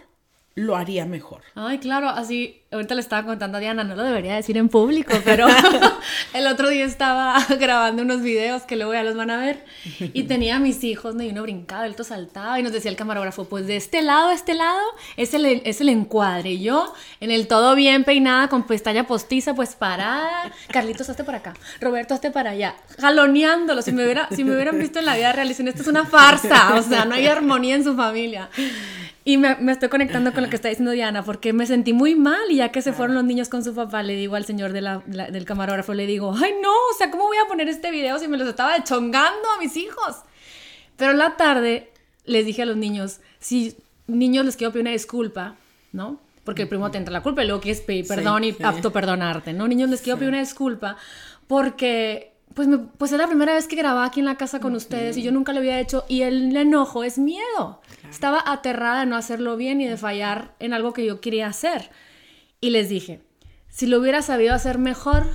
Speaker 2: lo haría mejor.
Speaker 1: Ay, claro, así, ahorita le estaba contando a Diana, no lo debería decir en público, pero el otro día estaba grabando unos videos que luego ya los van a ver y tenía mis hijos, ¿no? y uno brincaba, el otro saltaba y nos decía el camarógrafo, pues de este lado a este lado es el, es el encuadre. Yo, en el todo bien peinada, con pestaña postiza, pues parada, Carlitos, hazte para acá, Roberto, hazte para allá, jaloneándolo, si me, hubiera, si me hubieran visto en la vida real, dicen, esto es una farsa, o sea, no hay armonía en su familia. Y me, me, estoy conectando con lo que está diciendo Diana, porque me sentí muy mal y ya que se fueron los niños con su papá, le digo al señor de la, del camarógrafo, le digo, ay no, o sea, ¿cómo voy a poner este video si me los estaba chongando a mis hijos? Pero en la tarde les dije a los niños, si niños les quiero pedir una disculpa, ¿no? Porque el primo te entra la culpa y luego quieres pedir perdón y apto perdonarte, ¿no? Niños les quiero pedir una disculpa porque pues, pues es la primera vez que grababa aquí en la casa con ustedes y yo nunca lo había hecho y el enojo es miedo. Estaba aterrada de no hacerlo bien y de fallar en algo que yo quería hacer. Y les dije, si lo hubiera sabido hacer mejor,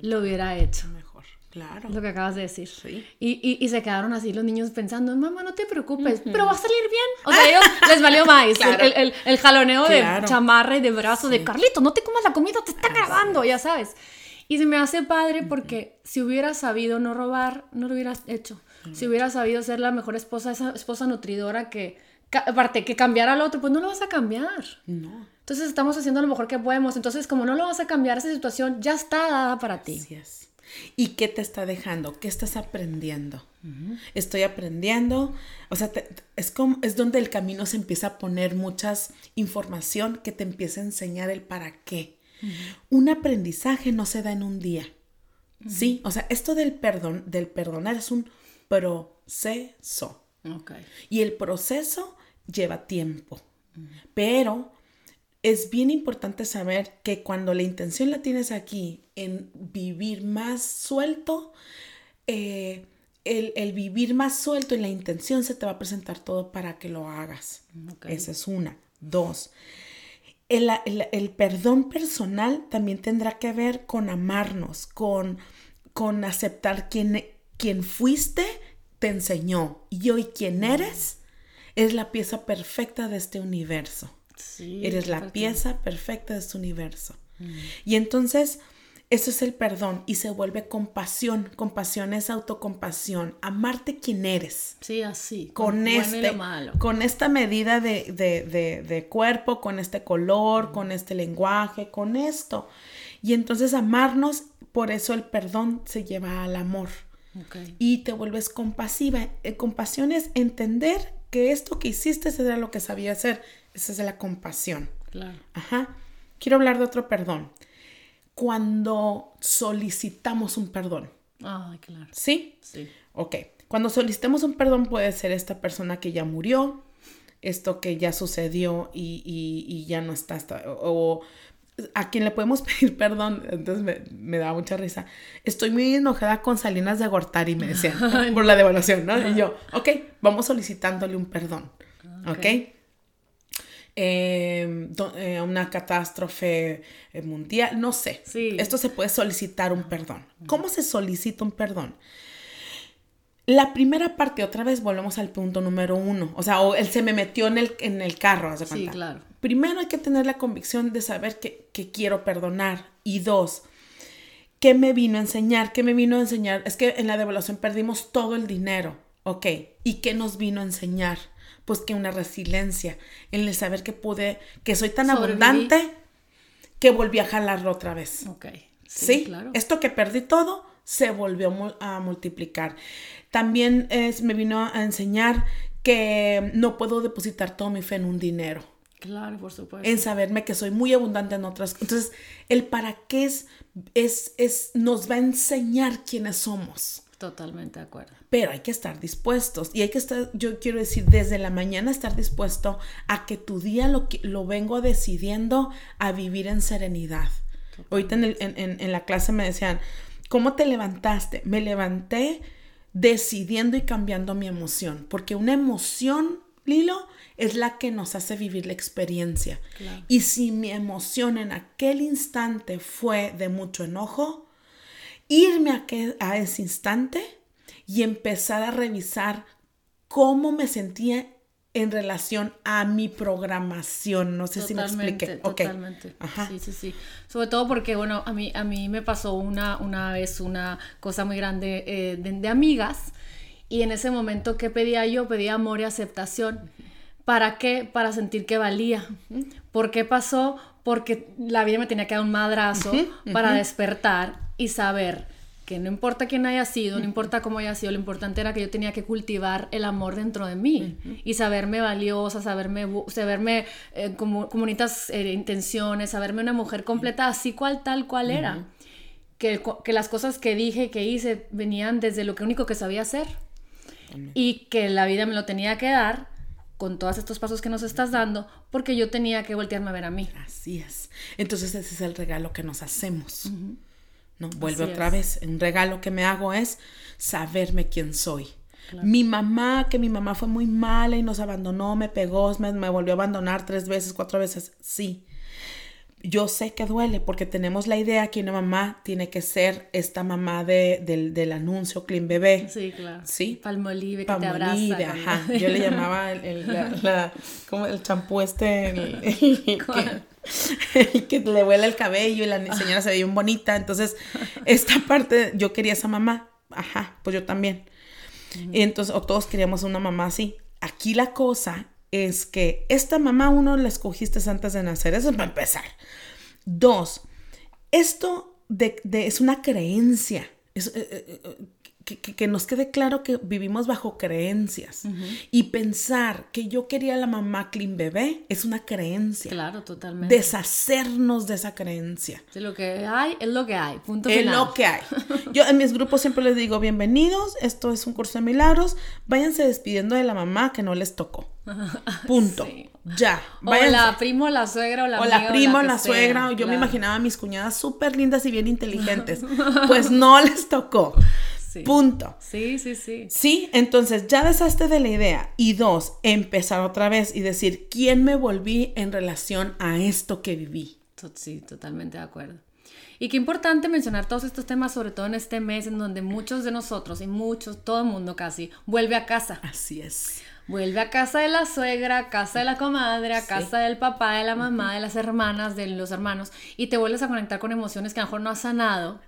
Speaker 1: lo hubiera hecho.
Speaker 2: Mejor, claro.
Speaker 1: Lo que acabas de decir. Sí. Y, y, se quedaron así los niños pensando, mamá, no te preocupes, pero va a salir bien. O sea, a ellos les valió más el, el, el, jaloneo de chamarra y de brazo de Carlito, no te comas la comida, te está grabando, ya sabes. Y se me hace padre porque si hubiera sabido no robar, no lo hubieras hecho. Si hubiera sabido ser la mejor esposa, esa esposa nutridora que, aparte, que cambiar al otro, pues no lo vas a cambiar. No. Entonces estamos haciendo lo mejor que podemos. Entonces, como no lo vas a cambiar, esa situación ya está dada para ti.
Speaker 2: Así es. ¿Y qué te está dejando? ¿Qué estás aprendiendo? Estoy aprendiendo. O sea, es, como, es donde el camino se empieza a poner muchas información que te empieza a enseñar el para qué. Un aprendizaje no se da en un día. Sí, o sea, esto del perdón, del perdonar es un proceso. Y el proceso lleva tiempo. Pero es bien importante saber que cuando la intención la tienes aquí en vivir más suelto, eh, el, vivir más suelto en la intención se te va a presentar todo para que lo hagas. Esa es una. Dos, el, perdón personal también tendrá que ver con amarnos, con, con aceptar quién, quién fuiste, te enseñó y hoy quién eres es la pieza perfecta de este universo. eres la pieza perfecta de este universo. Mm. Y entonces eso es el perdón y se vuelve compasión. Compasión es autocompasión. Amarte quien eres.
Speaker 1: Sí, así.
Speaker 2: Con, este, con esta medida de, cuerpo, con este color, con este lenguaje, con esto. Y entonces amarnos, por eso el perdón se lleva al amor. Y te vuelves compasiva. Eh, compasión es entender que esto que hiciste era lo que sabía hacer. Esa es la compasión. Claro. Ajá. Quiero hablar de otro perdón cuando solicitamos un perdón.
Speaker 1: Ay, claro.
Speaker 2: ¿Sí? Sí. Ok. Cuando solicitamos un perdón puede ser esta persona que ya murió, esto que ya sucedió y, ya no está, hasta, o, a quien le podemos pedir perdón, entonces me, da mucha risa. Estoy muy enojada con Salinas de Gortari, me decían, por la devaluación, ¿no? Y yo, ok, vamos solicitándole un perdón, ¿ok? okay eh, una catástrofe eh, mundial, no sé. Esto se puede solicitar un perdón. ¿Cómo se solicita un perdón? La primera parte, otra vez volvemos al punto número uno. O sea, o él se me metió en el, en el carro. Sí, claro. Primero hay que tener la convicción de saber que, que quiero perdonar. Y dos, ¿qué me vino a enseñar? ¿Qué me vino a enseñar? Es que en la devaluación perdimos todo el dinero Ok, ¿y qué nos vino a enseñar? Pues que una resiliencia, en el saber que pude, que soy tan
Speaker 1: Sobreviví.
Speaker 2: abundante que volví a jalarlo otra vez.
Speaker 1: Ok.
Speaker 2: Sí,
Speaker 1: claro.
Speaker 2: esto que perdí todo se volvió a multiplicar. También es, me vino a enseñar que no puedo depositar toda mi fe en un dinero,
Speaker 1: Claro, por supuesto.
Speaker 2: en saberme que soy muy abundante en otras. Entonces, el para qué es, es, es, nos va a enseñar quiénes somos.
Speaker 1: Totalmente de acuerdo.
Speaker 2: Pero hay que estar dispuestos y hay que estar, yo quiero decir, desde la mañana estar dispuesto a que tu día lo, lo vengo decidiendo a vivir en serenidad. Ahorita en, el- en- en- en la clase me decían, ¿cómo te levantaste? Me levanté decidiendo y cambiando mi emoción, porque una emoción, Lilo, es la que nos hace vivir la experiencia.
Speaker 1: Claro.
Speaker 2: Y si mi emoción en aquel instante fue de mucho enojo, irme a, que- a ese instante y empezar a revisar cómo me sentía en relación a mi programación. No sé si me expliqué.
Speaker 1: Totalmente.
Speaker 2: Ajá.
Speaker 1: Sí, sí, sí. Sobre todo porque, bueno, a mí, a mí me pasó una, una vez una cosa muy grande eh, de, de amigas y en ese momento, ¿qué pedía yo? Pedía amor y aceptación. ¿Para qué? Para sentir que valía. ¿Por qué pasó? Porque la vida me tenía que dar un madrazo para despertar y saber que no importa quién haya sido, no importa cómo haya sido, lo importante era que yo tenía que cultivar el amor dentro de mí y saberme valiosa, saberme, saberme eh, como, con bonitas eh, intenciones, saberme una mujer completa así cual tal cual era. Que, que las cosas que dije, que hice, venían desde lo que único que sabía hacer y que la vida me lo tenía que dar con todos estos pasos que nos estás dando, porque yo tenía que voltearme a ver a mí.
Speaker 2: Así es. Entonces ese es el regalo que nos hacemos. ¿No? Vuelve
Speaker 1: Así
Speaker 2: otra
Speaker 1: es.
Speaker 2: vez. Un regalo que me hago es saberme quién soy. Mi mamá, que mi mamá fue muy mala y nos abandonó, me pegó, me, me volvió a abandonar tres veces, cuatro veces. Sí. Yo sé que duele porque tenemos la idea que una mamá tiene que ser esta mamá de, del, del anuncio Clean Bebé.
Speaker 1: Sí, claro.
Speaker 2: Sí.
Speaker 1: Palmolive que te
Speaker 2: Palmolive,
Speaker 1: abraza.
Speaker 2: ajá. Yo le llamaba el, el- la, la- como el champú este, el, el que, el que le vuela el cabello y la señora se ve bien bonita. Entonces, esta parte, yo quería esa mamá. Ajá, pues yo también. Y entonces, o todos queríamos una mamá así. Aquí la cosa es que esta mamá uno la escogiste antes de nacer. Eso es para empezar. Dos, esto de, de- es una creencia. Es, eh, eh, eh, que, que- que nos quede claro que vivimos bajo creencias. Y pensar que yo quería a la mamá clean bebé es una creencia.
Speaker 1: Claro, totalmente.
Speaker 2: Deshacernos de esa creencia.
Speaker 1: Sí, lo que hay es lo que hay. Punto
Speaker 2: Es lo que hay. Yo en mis grupos siempre les digo, bienvenidos, esto es un curso de milagros, váyanse despidiendo de la mamá que no les tocó. Punto.
Speaker 1: Sí.
Speaker 2: Ya.
Speaker 1: O la primo, la suegra, o la
Speaker 2: O
Speaker 1: amiga,
Speaker 2: la prima, o la suegra, yo me imaginaba a mis cuñadas súper lindas y bien inteligentes. Pues no les tocó.
Speaker 1: Sí.
Speaker 2: Punto.
Speaker 1: Sí, sí, sí.
Speaker 2: Sí, entonces ya deshazte de la idea. Y dos, empezar otra vez y decir, ¿quién me volví en relación a esto que viví?
Speaker 1: Sí, totalmente de acuerdo. Y qué importante mencionar todos estos temas, sobre todo en este mes en donde muchos de nosotros y muchos, todo el mundo casi, vuelve a casa.
Speaker 2: Así es.
Speaker 1: Vuelve a casa de la suegra, casa de la comadre, a casa del papá, de la mamá, de las hermanas, de los hermanos, y te vuelves a conectar con emociones que a lo mejor no has sanado.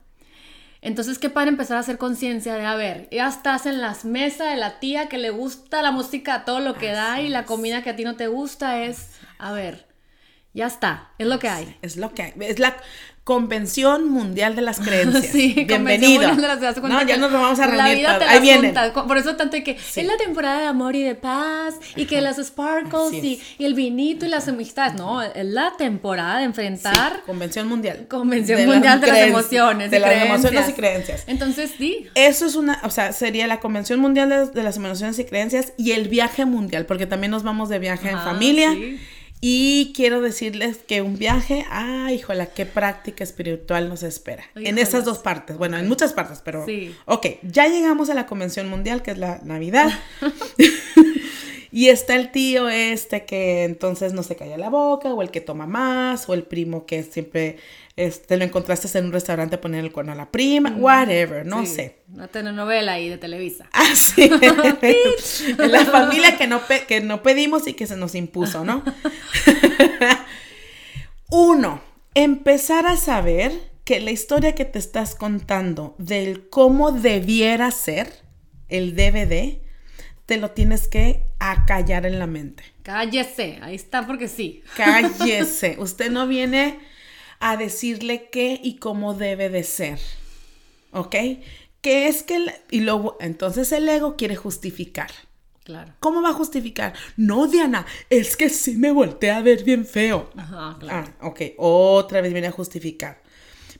Speaker 1: Entonces, ¿qué para empezar a hacer conciencia de, a ver, ya estás en las mesas de la tía que le gusta la música, todo lo que da, y la comida que a ti no te gusta es, a ver, ya está, es lo que hay.
Speaker 2: Es lo que hay. Es la Convención Mundial de las Creencias.
Speaker 1: Sí,
Speaker 2: Bienvenido.
Speaker 1: Mundial de las-
Speaker 2: No, ya nos vamos a
Speaker 1: La
Speaker 2: reunir.
Speaker 1: vida
Speaker 2: todos.
Speaker 1: te
Speaker 2: Ahí vienen.
Speaker 1: junta. Por eso tanto que es la temporada de amor y de paz y que las sparkles y, y el vinito y las amistades. No, es la temporada de enfrentar
Speaker 2: Convención Mundial.
Speaker 1: Convención
Speaker 2: De
Speaker 1: Mundial de las emociones.
Speaker 2: De
Speaker 1: y
Speaker 2: las
Speaker 1: creencias.
Speaker 2: emociones y creencias.
Speaker 1: Entonces, sí.
Speaker 2: Eso es una, o sea, sería la Convención Mundial de, de las Emociones y Creencias y el viaje mundial, porque también nos vamos de viaje en familia.
Speaker 1: sí.
Speaker 2: Y quiero decirles que un viaje, ay, híjola, qué práctica espiritual nos espera. En esas dos partes, bueno, en muchas partes, pero...
Speaker 1: Sí.
Speaker 2: Ok, ya llegamos a la Convención Mundial, que es la Navidad. y está el tío este que entonces no se calla la boca, o el que toma más, o el primo que siempre este, lo encontraste en un restaurante poner el cuerno a la prima, whatever, no
Speaker 1: sí,
Speaker 2: sé.
Speaker 1: Una telenovela ahí de Televisa.
Speaker 2: Así. la familia que no, que no pedimos y que se nos impuso, ¿no? Uno, empezar a saber que la historia que te estás contando del cómo debiera ser el DVD te lo tienes que acallar en la mente.
Speaker 1: Cállese, ahí está porque sí.
Speaker 2: Cállese. Usted no viene a decirle qué y cómo debe de ser. ¿Ok? Que es que... el- y luego, entonces el ego quiere justificar.
Speaker 1: Claro.
Speaker 2: ¿Cómo va a justificar? No, Diana, es que sí me volteé a ver bien feo.
Speaker 1: Ajá, claro.
Speaker 2: Ah, ok. Otra vez viene a justificar.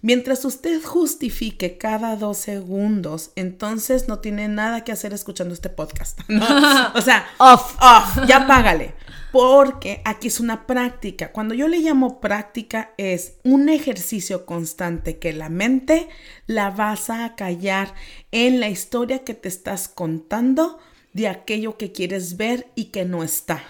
Speaker 2: Mientras usted justifique cada dos segundos, entonces no tiene nada que hacer escuchando este podcast. ¿no? O sea,
Speaker 1: Off.
Speaker 2: off, ya págale. Porque aquí es una práctica. Cuando yo le llamo práctica es un ejercicio constante que la mente la vas a callar en la historia que te estás contando de aquello que quieres ver y que no está.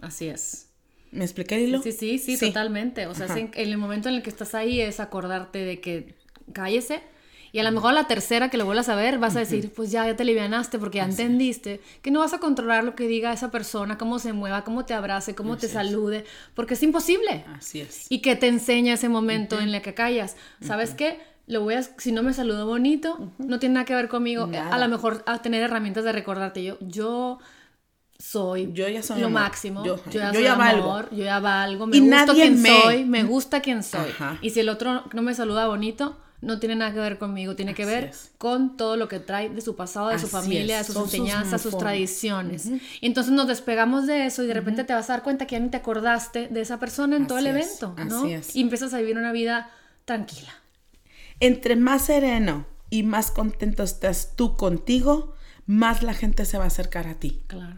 Speaker 1: Así es.
Speaker 2: ¿Me expliqué, Lilo?
Speaker 1: Sí, sí, sí, totalmente. O sea, es en, en el momento en el que estás ahí es acordarte de que cállese. Y a lo mejor la tercera que lo vuelvas a ver vas a decir, pues ya, ya te alivianaste porque ya entendiste que no vas a controlar lo que diga esa persona, cómo se mueva, cómo te abrace, cómo te salude, porque es imposible.
Speaker 2: Así es.
Speaker 1: Y que te enseña ese momento en el que callas. ¿Sabes qué? Lo voy a, si no me saludó bonito, no tiene nada que ver conmigo.
Speaker 2: Nada.
Speaker 1: A lo mejor a tener herramientas de recordarte. Yo, yo soy
Speaker 2: Yo ya soy
Speaker 1: lo
Speaker 2: amor.
Speaker 1: máximo.
Speaker 2: Yo-
Speaker 1: Yo, ya,
Speaker 2: yo
Speaker 1: soy
Speaker 2: ya valgo.
Speaker 1: amor, yo ya valgo. Me
Speaker 2: Y
Speaker 1: gusta
Speaker 2: nadie
Speaker 1: quien
Speaker 2: me-
Speaker 1: soy, me gusta quien soy.
Speaker 2: Ajá.
Speaker 1: Y si el otro no me saluda bonito, no tiene nada que ver conmigo, tiene que
Speaker 2: Así
Speaker 1: ver
Speaker 2: es.
Speaker 1: con todo lo que trae de su pasado, de su familia,
Speaker 2: es.
Speaker 1: de sus
Speaker 2: Son
Speaker 1: enseñanzas, sus, tradiciones. Y entonces nos despegamos de eso y de repente te vas a dar cuenta que ya ni te acordaste de esa persona en todo el
Speaker 2: es,
Speaker 1: evento,
Speaker 2: es.
Speaker 1: Y empiezas a vivir una vida tranquila.
Speaker 2: Entre más sereno y más contento estás tú contigo, más la gente se va a acercar a ti.
Speaker 1: Claro.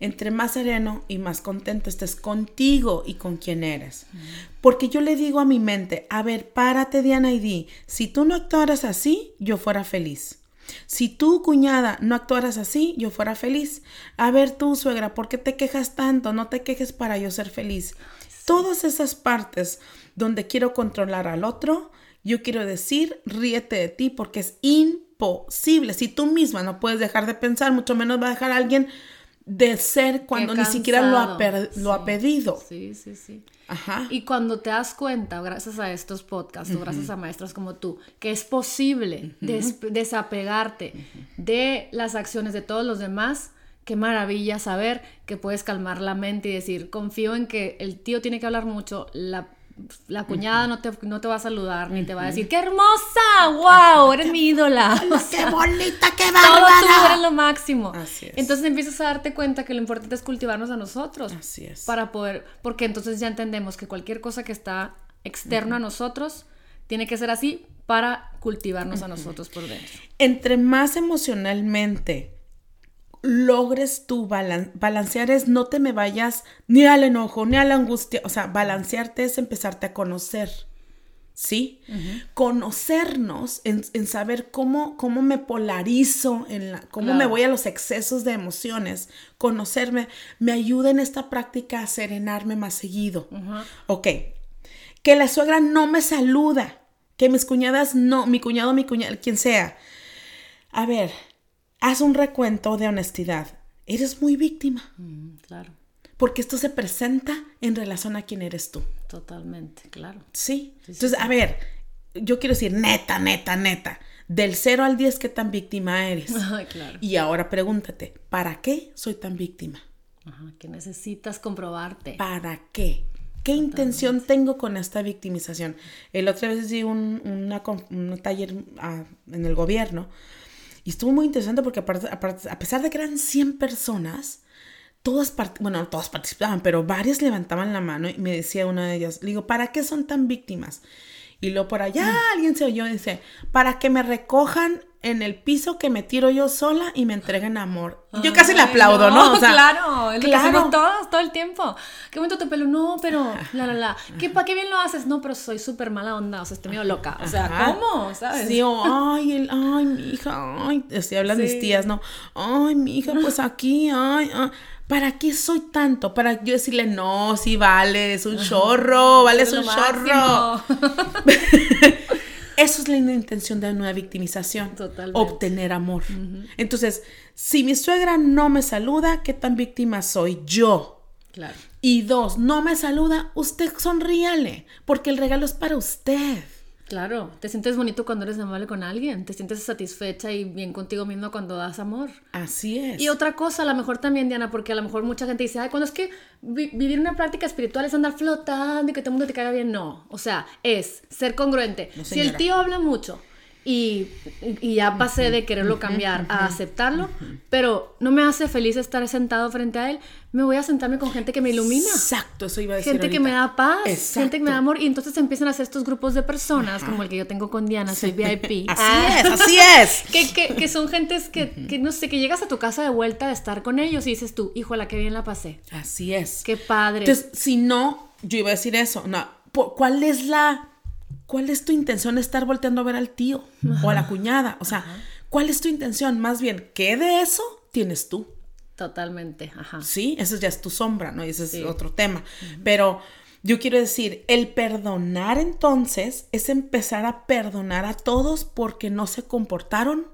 Speaker 2: Entre más sereno y más contento estés contigo y con quien eres. Porque yo le digo a mi mente, a ver, párate Diana y di, si tú no actuaras así, yo fuera feliz. Si tú, cuñada, no actuaras así, yo fuera feliz. A ver tú, suegra, ¿por qué te quejas tanto? No te quejes para yo ser feliz. Todas esas partes donde quiero controlar al otro, yo quiero decir, ríete de ti porque es imposible. Si tú misma no puedes dejar de pensar, mucho menos va a dejar a alguien de ser cuando ni siquiera lo ha, lo pedido.
Speaker 1: Sí, sí, sí.
Speaker 2: Ajá.
Speaker 1: Y cuando te das cuenta, gracias a estos podcasts, o gracias a maestras como tú, que es posible des- desapegarte de las acciones de todos los demás, qué maravilla saber que puedes calmar la mente y decir, confío en que el tío tiene que hablar mucho, la, la cuñada no, te, no te va a saludar, ni te va a decir, ¡qué hermosa! ¡Wow! Eres mi ídola. O sea,
Speaker 2: ¡Qué bonita, qué
Speaker 1: todo tú
Speaker 2: bárbara!
Speaker 1: eres lo máximo.
Speaker 2: Así es.
Speaker 1: Entonces empiezas a darte cuenta que lo importante es cultivarnos a nosotros.
Speaker 2: Así es.
Speaker 1: Para poder, porque entonces ya entendemos que cualquier cosa que está externo a nosotros tiene que ser así para cultivarnos a nosotros por dentro.
Speaker 2: Entre más emocionalmente logres tú balan- balancear es no te me vayas ni al enojo ni a la angustia, o sea, balancearte es empezarte a conocer. ¿Sí? Conocernos en, en saber cómo, cómo me polarizo, en la, cómo
Speaker 1: Claro.
Speaker 2: me voy a los excesos de emociones, conocerme, me ayuda en esta práctica a serenarme más seguido.
Speaker 1: Ajá.
Speaker 2: Ok. Que la suegra no me saluda. Que mis cuñadas no, mi cuñado, mi cuñada, quien sea. A ver, haz un recuento de honestidad. Eres muy víctima.
Speaker 1: Mm, claro,
Speaker 2: Porque esto se presenta en relación a quién eres tú.
Speaker 1: totalmente, claro.
Speaker 2: ¿Sí?
Speaker 1: Sí, sí,
Speaker 2: Entonces, a ver, yo quiero decir, neta, neta, neta. Del 0 al 10, ¿qué tan víctima eres?
Speaker 1: Ay, claro.
Speaker 2: Y ahora pregúntate, ¿para qué soy tan víctima?
Speaker 1: Ajá, que necesitas comprobarte.
Speaker 2: ¿Para qué? ¿Qué intención tengo con esta victimización? El otra vez di un una un taller ah, en el gobierno y estuvo muy interesante porque a pesar de que eran 100 personas, todas, bueno, no todas participaban, pero varias levantaban la mano y me decía una de ellas, le digo, ¿para qué son tan víctimas? Y luego por allá alguien se oyó y dice, para que me recojan en el piso que me tiro yo sola y me entreguen amor. Yo casi le aplaudo, ¿no? O sea,
Speaker 1: claro, es lo que
Speaker 2: claro.
Speaker 1: todos, todo el tiempo. Qué bonito tu pelo, no, pero, la, la, la. ¿Qué, pa, qué bien lo haces? No, pero soy súper mala onda, o sea, estoy medio loca. O sea,
Speaker 2: Ajá.
Speaker 1: ¿cómo? ¿Sabes?
Speaker 2: Sí, o, ay, el, ay, mi hija, ay, así hablan
Speaker 1: Sí.
Speaker 2: mis tías, ¿no? Ay, mi hija, pues aquí, ay, ay. ¿Para qué soy tanto? Para yo decirle, no, sí vale, es un chorro, vale, es un chorro. Eso es la intención de una victimización.
Speaker 1: Totalmente.
Speaker 2: Obtener amor. Entonces, si mi suegra no me saluda, ¿qué tan víctima soy yo?
Speaker 1: Claro.
Speaker 2: Y dos, no me saluda, usted sonríale, porque el regalo es para usted.
Speaker 1: Claro, te sientes bonito cuando eres amable con alguien, te sientes satisfecha y bien contigo mismo cuando das amor.
Speaker 2: Así es.
Speaker 1: Y otra cosa, a lo mejor también, Diana, porque a lo mejor mucha gente dice, ay, cuando es que vivir una práctica espiritual es andar flotando y que todo el mundo te caiga bien. No, o sea, es ser congruente. si el tío habla mucho, y, ya pasé de quererlo cambiar a aceptarlo, pero no me hace feliz estar sentado frente a él. Me voy a sentarme con gente que me ilumina.
Speaker 2: Exacto, eso iba a decir.
Speaker 1: Gente que me da paz, gente que me da amor. Y entonces empiezan a hacer estos grupos de personas, como el que yo tengo con Diana, soy VIP.
Speaker 2: Así ah. es, así es.
Speaker 1: que, que, que, son gentes que, que, no sé, que llegas a tu casa de vuelta de estar con ellos y dices tú, híjola, qué bien la pasé.
Speaker 2: Así es.
Speaker 1: Qué padre.
Speaker 2: Entonces, si no, yo iba a decir eso. No, ¿cuál es la ¿cuál es tu intención de estar volteando a ver al tío o a la cuñada? O sea, ¿cuál es tu intención? Más bien, ¿qué de eso tienes tú?
Speaker 1: Totalmente, ajá.
Speaker 2: Sí, eso ya es tu sombra, ¿no? Y ese es otro tema. Pero yo quiero decir, el perdonar entonces es empezar a perdonar a todos porque no se comportaron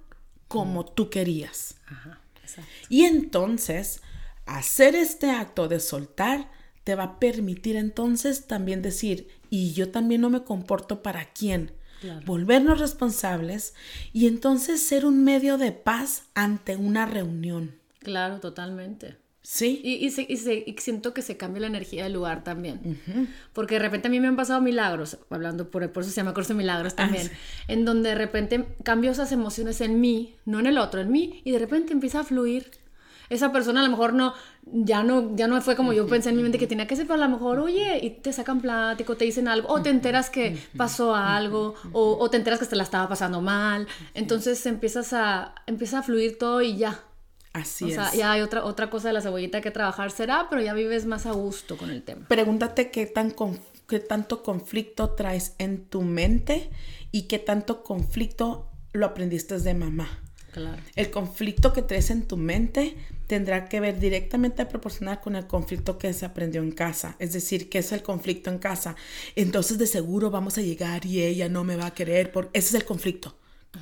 Speaker 2: como tú querías. Ajá, exacto. Y entonces, hacer este acto de soltar te va a permitir entonces también decir, y yo también no me comporto para quién. Volvernos responsables y entonces ser un medio de paz ante una reunión.
Speaker 1: Claro, totalmente.
Speaker 2: Sí.
Speaker 1: Y, y, siento que se cambia la energía del lugar también. Porque de repente a mí me han pasado milagros, hablando por, por eso se llama curso de milagros ah, también, en donde de repente cambio esas emociones en mí, no en el otro, en mí, y de repente empieza a fluir esa persona a lo mejor no, ya no, ya no fue como yo pensé en mi mente que tenía que ser, pero a lo mejor, oye, y te sacan plático, te dicen algo, o te enteras que pasó algo, o, te enteras que te la estaba pasando mal. Entonces empiezas a, empieza a fluir todo y ya.
Speaker 2: Así es.
Speaker 1: O sea, ya hay otra, otra cosa de la cebollita que trabajar, será, pero ya vives más a gusto con el tema.
Speaker 2: Pregúntate qué, tan qué tanto conflicto traes en tu mente y qué tanto conflicto lo aprendiste de mamá.
Speaker 1: Claro.
Speaker 2: El conflicto que traes en tu mente tendrá que ver directamente proporcional con el conflicto que se aprendió en casa. Es decir, ¿qué es el conflicto en casa? Entonces de seguro vamos a llegar y ella no me va a querer. Por... Ese es el conflicto.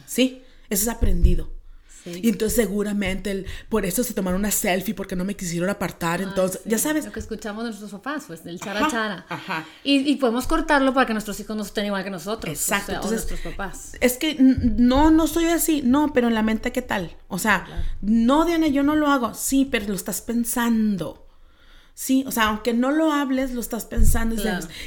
Speaker 2: ¿Sí? Eso es aprendido. Y entonces seguramente el, por eso se tomaron una selfie porque no me quisieron apartar. entonces, ya sabes.
Speaker 1: Lo que escuchamos de nuestros papás, pues, del chara chara. Ajá. Y, y, podemos cortarlo para que nuestros hijos no estén igual que nosotros.
Speaker 2: Exacto.
Speaker 1: O, nuestros papás.
Speaker 2: Es que no, no soy así. No, pero en la mente, ¿qué tal? O sea, no, Diana, yo no lo hago. Sí, pero lo estás pensando. Sí, o sea, aunque no lo hables, lo estás pensando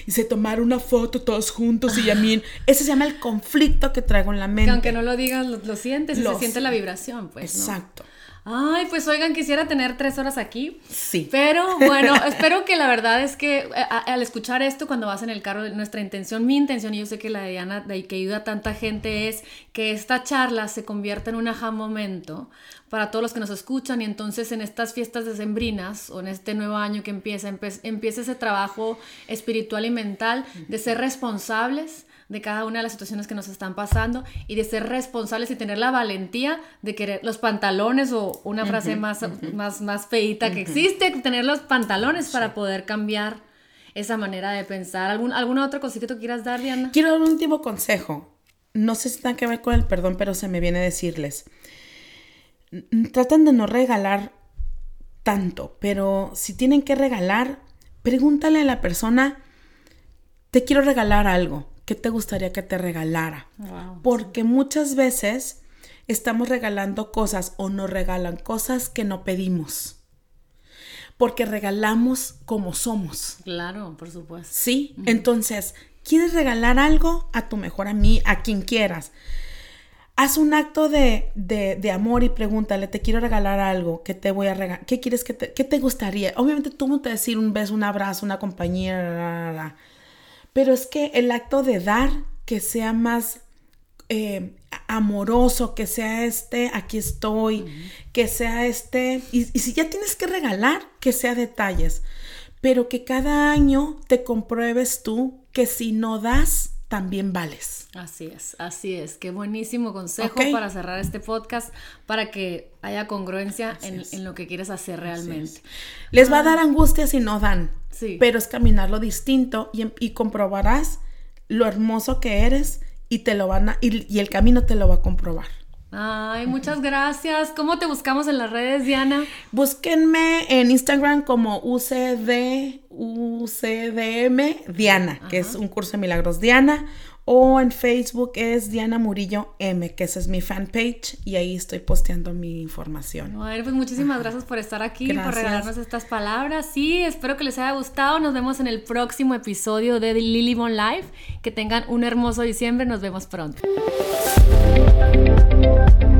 Speaker 2: y, se tomar una foto todos juntos y a mí, ese se llama el conflicto que traigo en la mente.
Speaker 1: Que aunque no lo digas, lo, sientes y se siente la vibración, pues.
Speaker 2: Exacto.
Speaker 1: Ay, pues oigan, quisiera tener tres horas aquí.
Speaker 2: Sí.
Speaker 1: Pero bueno, espero que la verdad es que eh, al escuchar esto cuando vas en el carro, nuestra intención, mi intención, y yo sé que la de Diana, de que ayuda a tanta gente, es que esta charla se convierta en un aha momento para todos los que nos escuchan y entonces en estas fiestas decembrinas o en este nuevo año que empieza, empieza ese trabajo espiritual y mental de ser responsables de cada una de las situaciones que nos están pasando y de ser responsables y tener la valentía de querer los pantalones o una frase más, más, más feita que existe, tener los pantalones para poder cambiar esa manera de pensar. ¿Algún, ¿Alguna otra cosita que quieras dar, Diana?
Speaker 2: Quiero dar un último consejo. No sé si tiene que ver con el perdón, pero se me viene a decirles. Tratan de no regalar tanto, pero si tienen que regalar, pregúntale a la persona, te quiero regalar algo ¿qué te gustaría que te regalara? Porque muchas veces estamos regalando cosas o nos regalan cosas que no pedimos. Porque regalamos como somos.
Speaker 1: Claro, por supuesto.
Speaker 2: Sí, entonces, ¿quieres regalar algo a tu mejor amigo, a quien quieras? Haz un acto de, de, amor y pregúntale, te quiero regalar algo, ¿qué te voy a regalar? ¿Qué quieres que te, qué te gustaría? Obviamente tú no te decir un beso, un abrazo, una compañía, pero es que el acto de dar, que sea más eh, amoroso, que sea este, aquí estoy, que sea este, y, si ya tienes que regalar, que sea detalles, pero que cada año te compruebes tú que si no das, también vales.
Speaker 1: Así es, así es. Qué buenísimo consejo para cerrar este podcast, para que haya congruencia en, lo que quieres hacer realmente.
Speaker 2: Les va a dar angustia si no dan, sí. pero es caminarlo distinto y, y, comprobarás lo hermoso que eres y te lo van a, y el camino te lo va a comprobar.
Speaker 1: Ay, muchas gracias. ¿Cómo te buscamos en las redes, Diana?
Speaker 2: Búsquenme en Instagram como UCD, UCDM Diana, que es un curso de milagros Diana, o en Facebook es Diana Murillo M, que esa es mi fanpage y ahí estoy posteando mi información.
Speaker 1: Bueno, pues muchísimas gracias por estar aquí, por regalarnos estas palabras. Sí, espero que les haya gustado. Nos vemos en el próximo episodio de Lily Bon Life. Que tengan un hermoso diciembre. Nos vemos pronto. Thank you.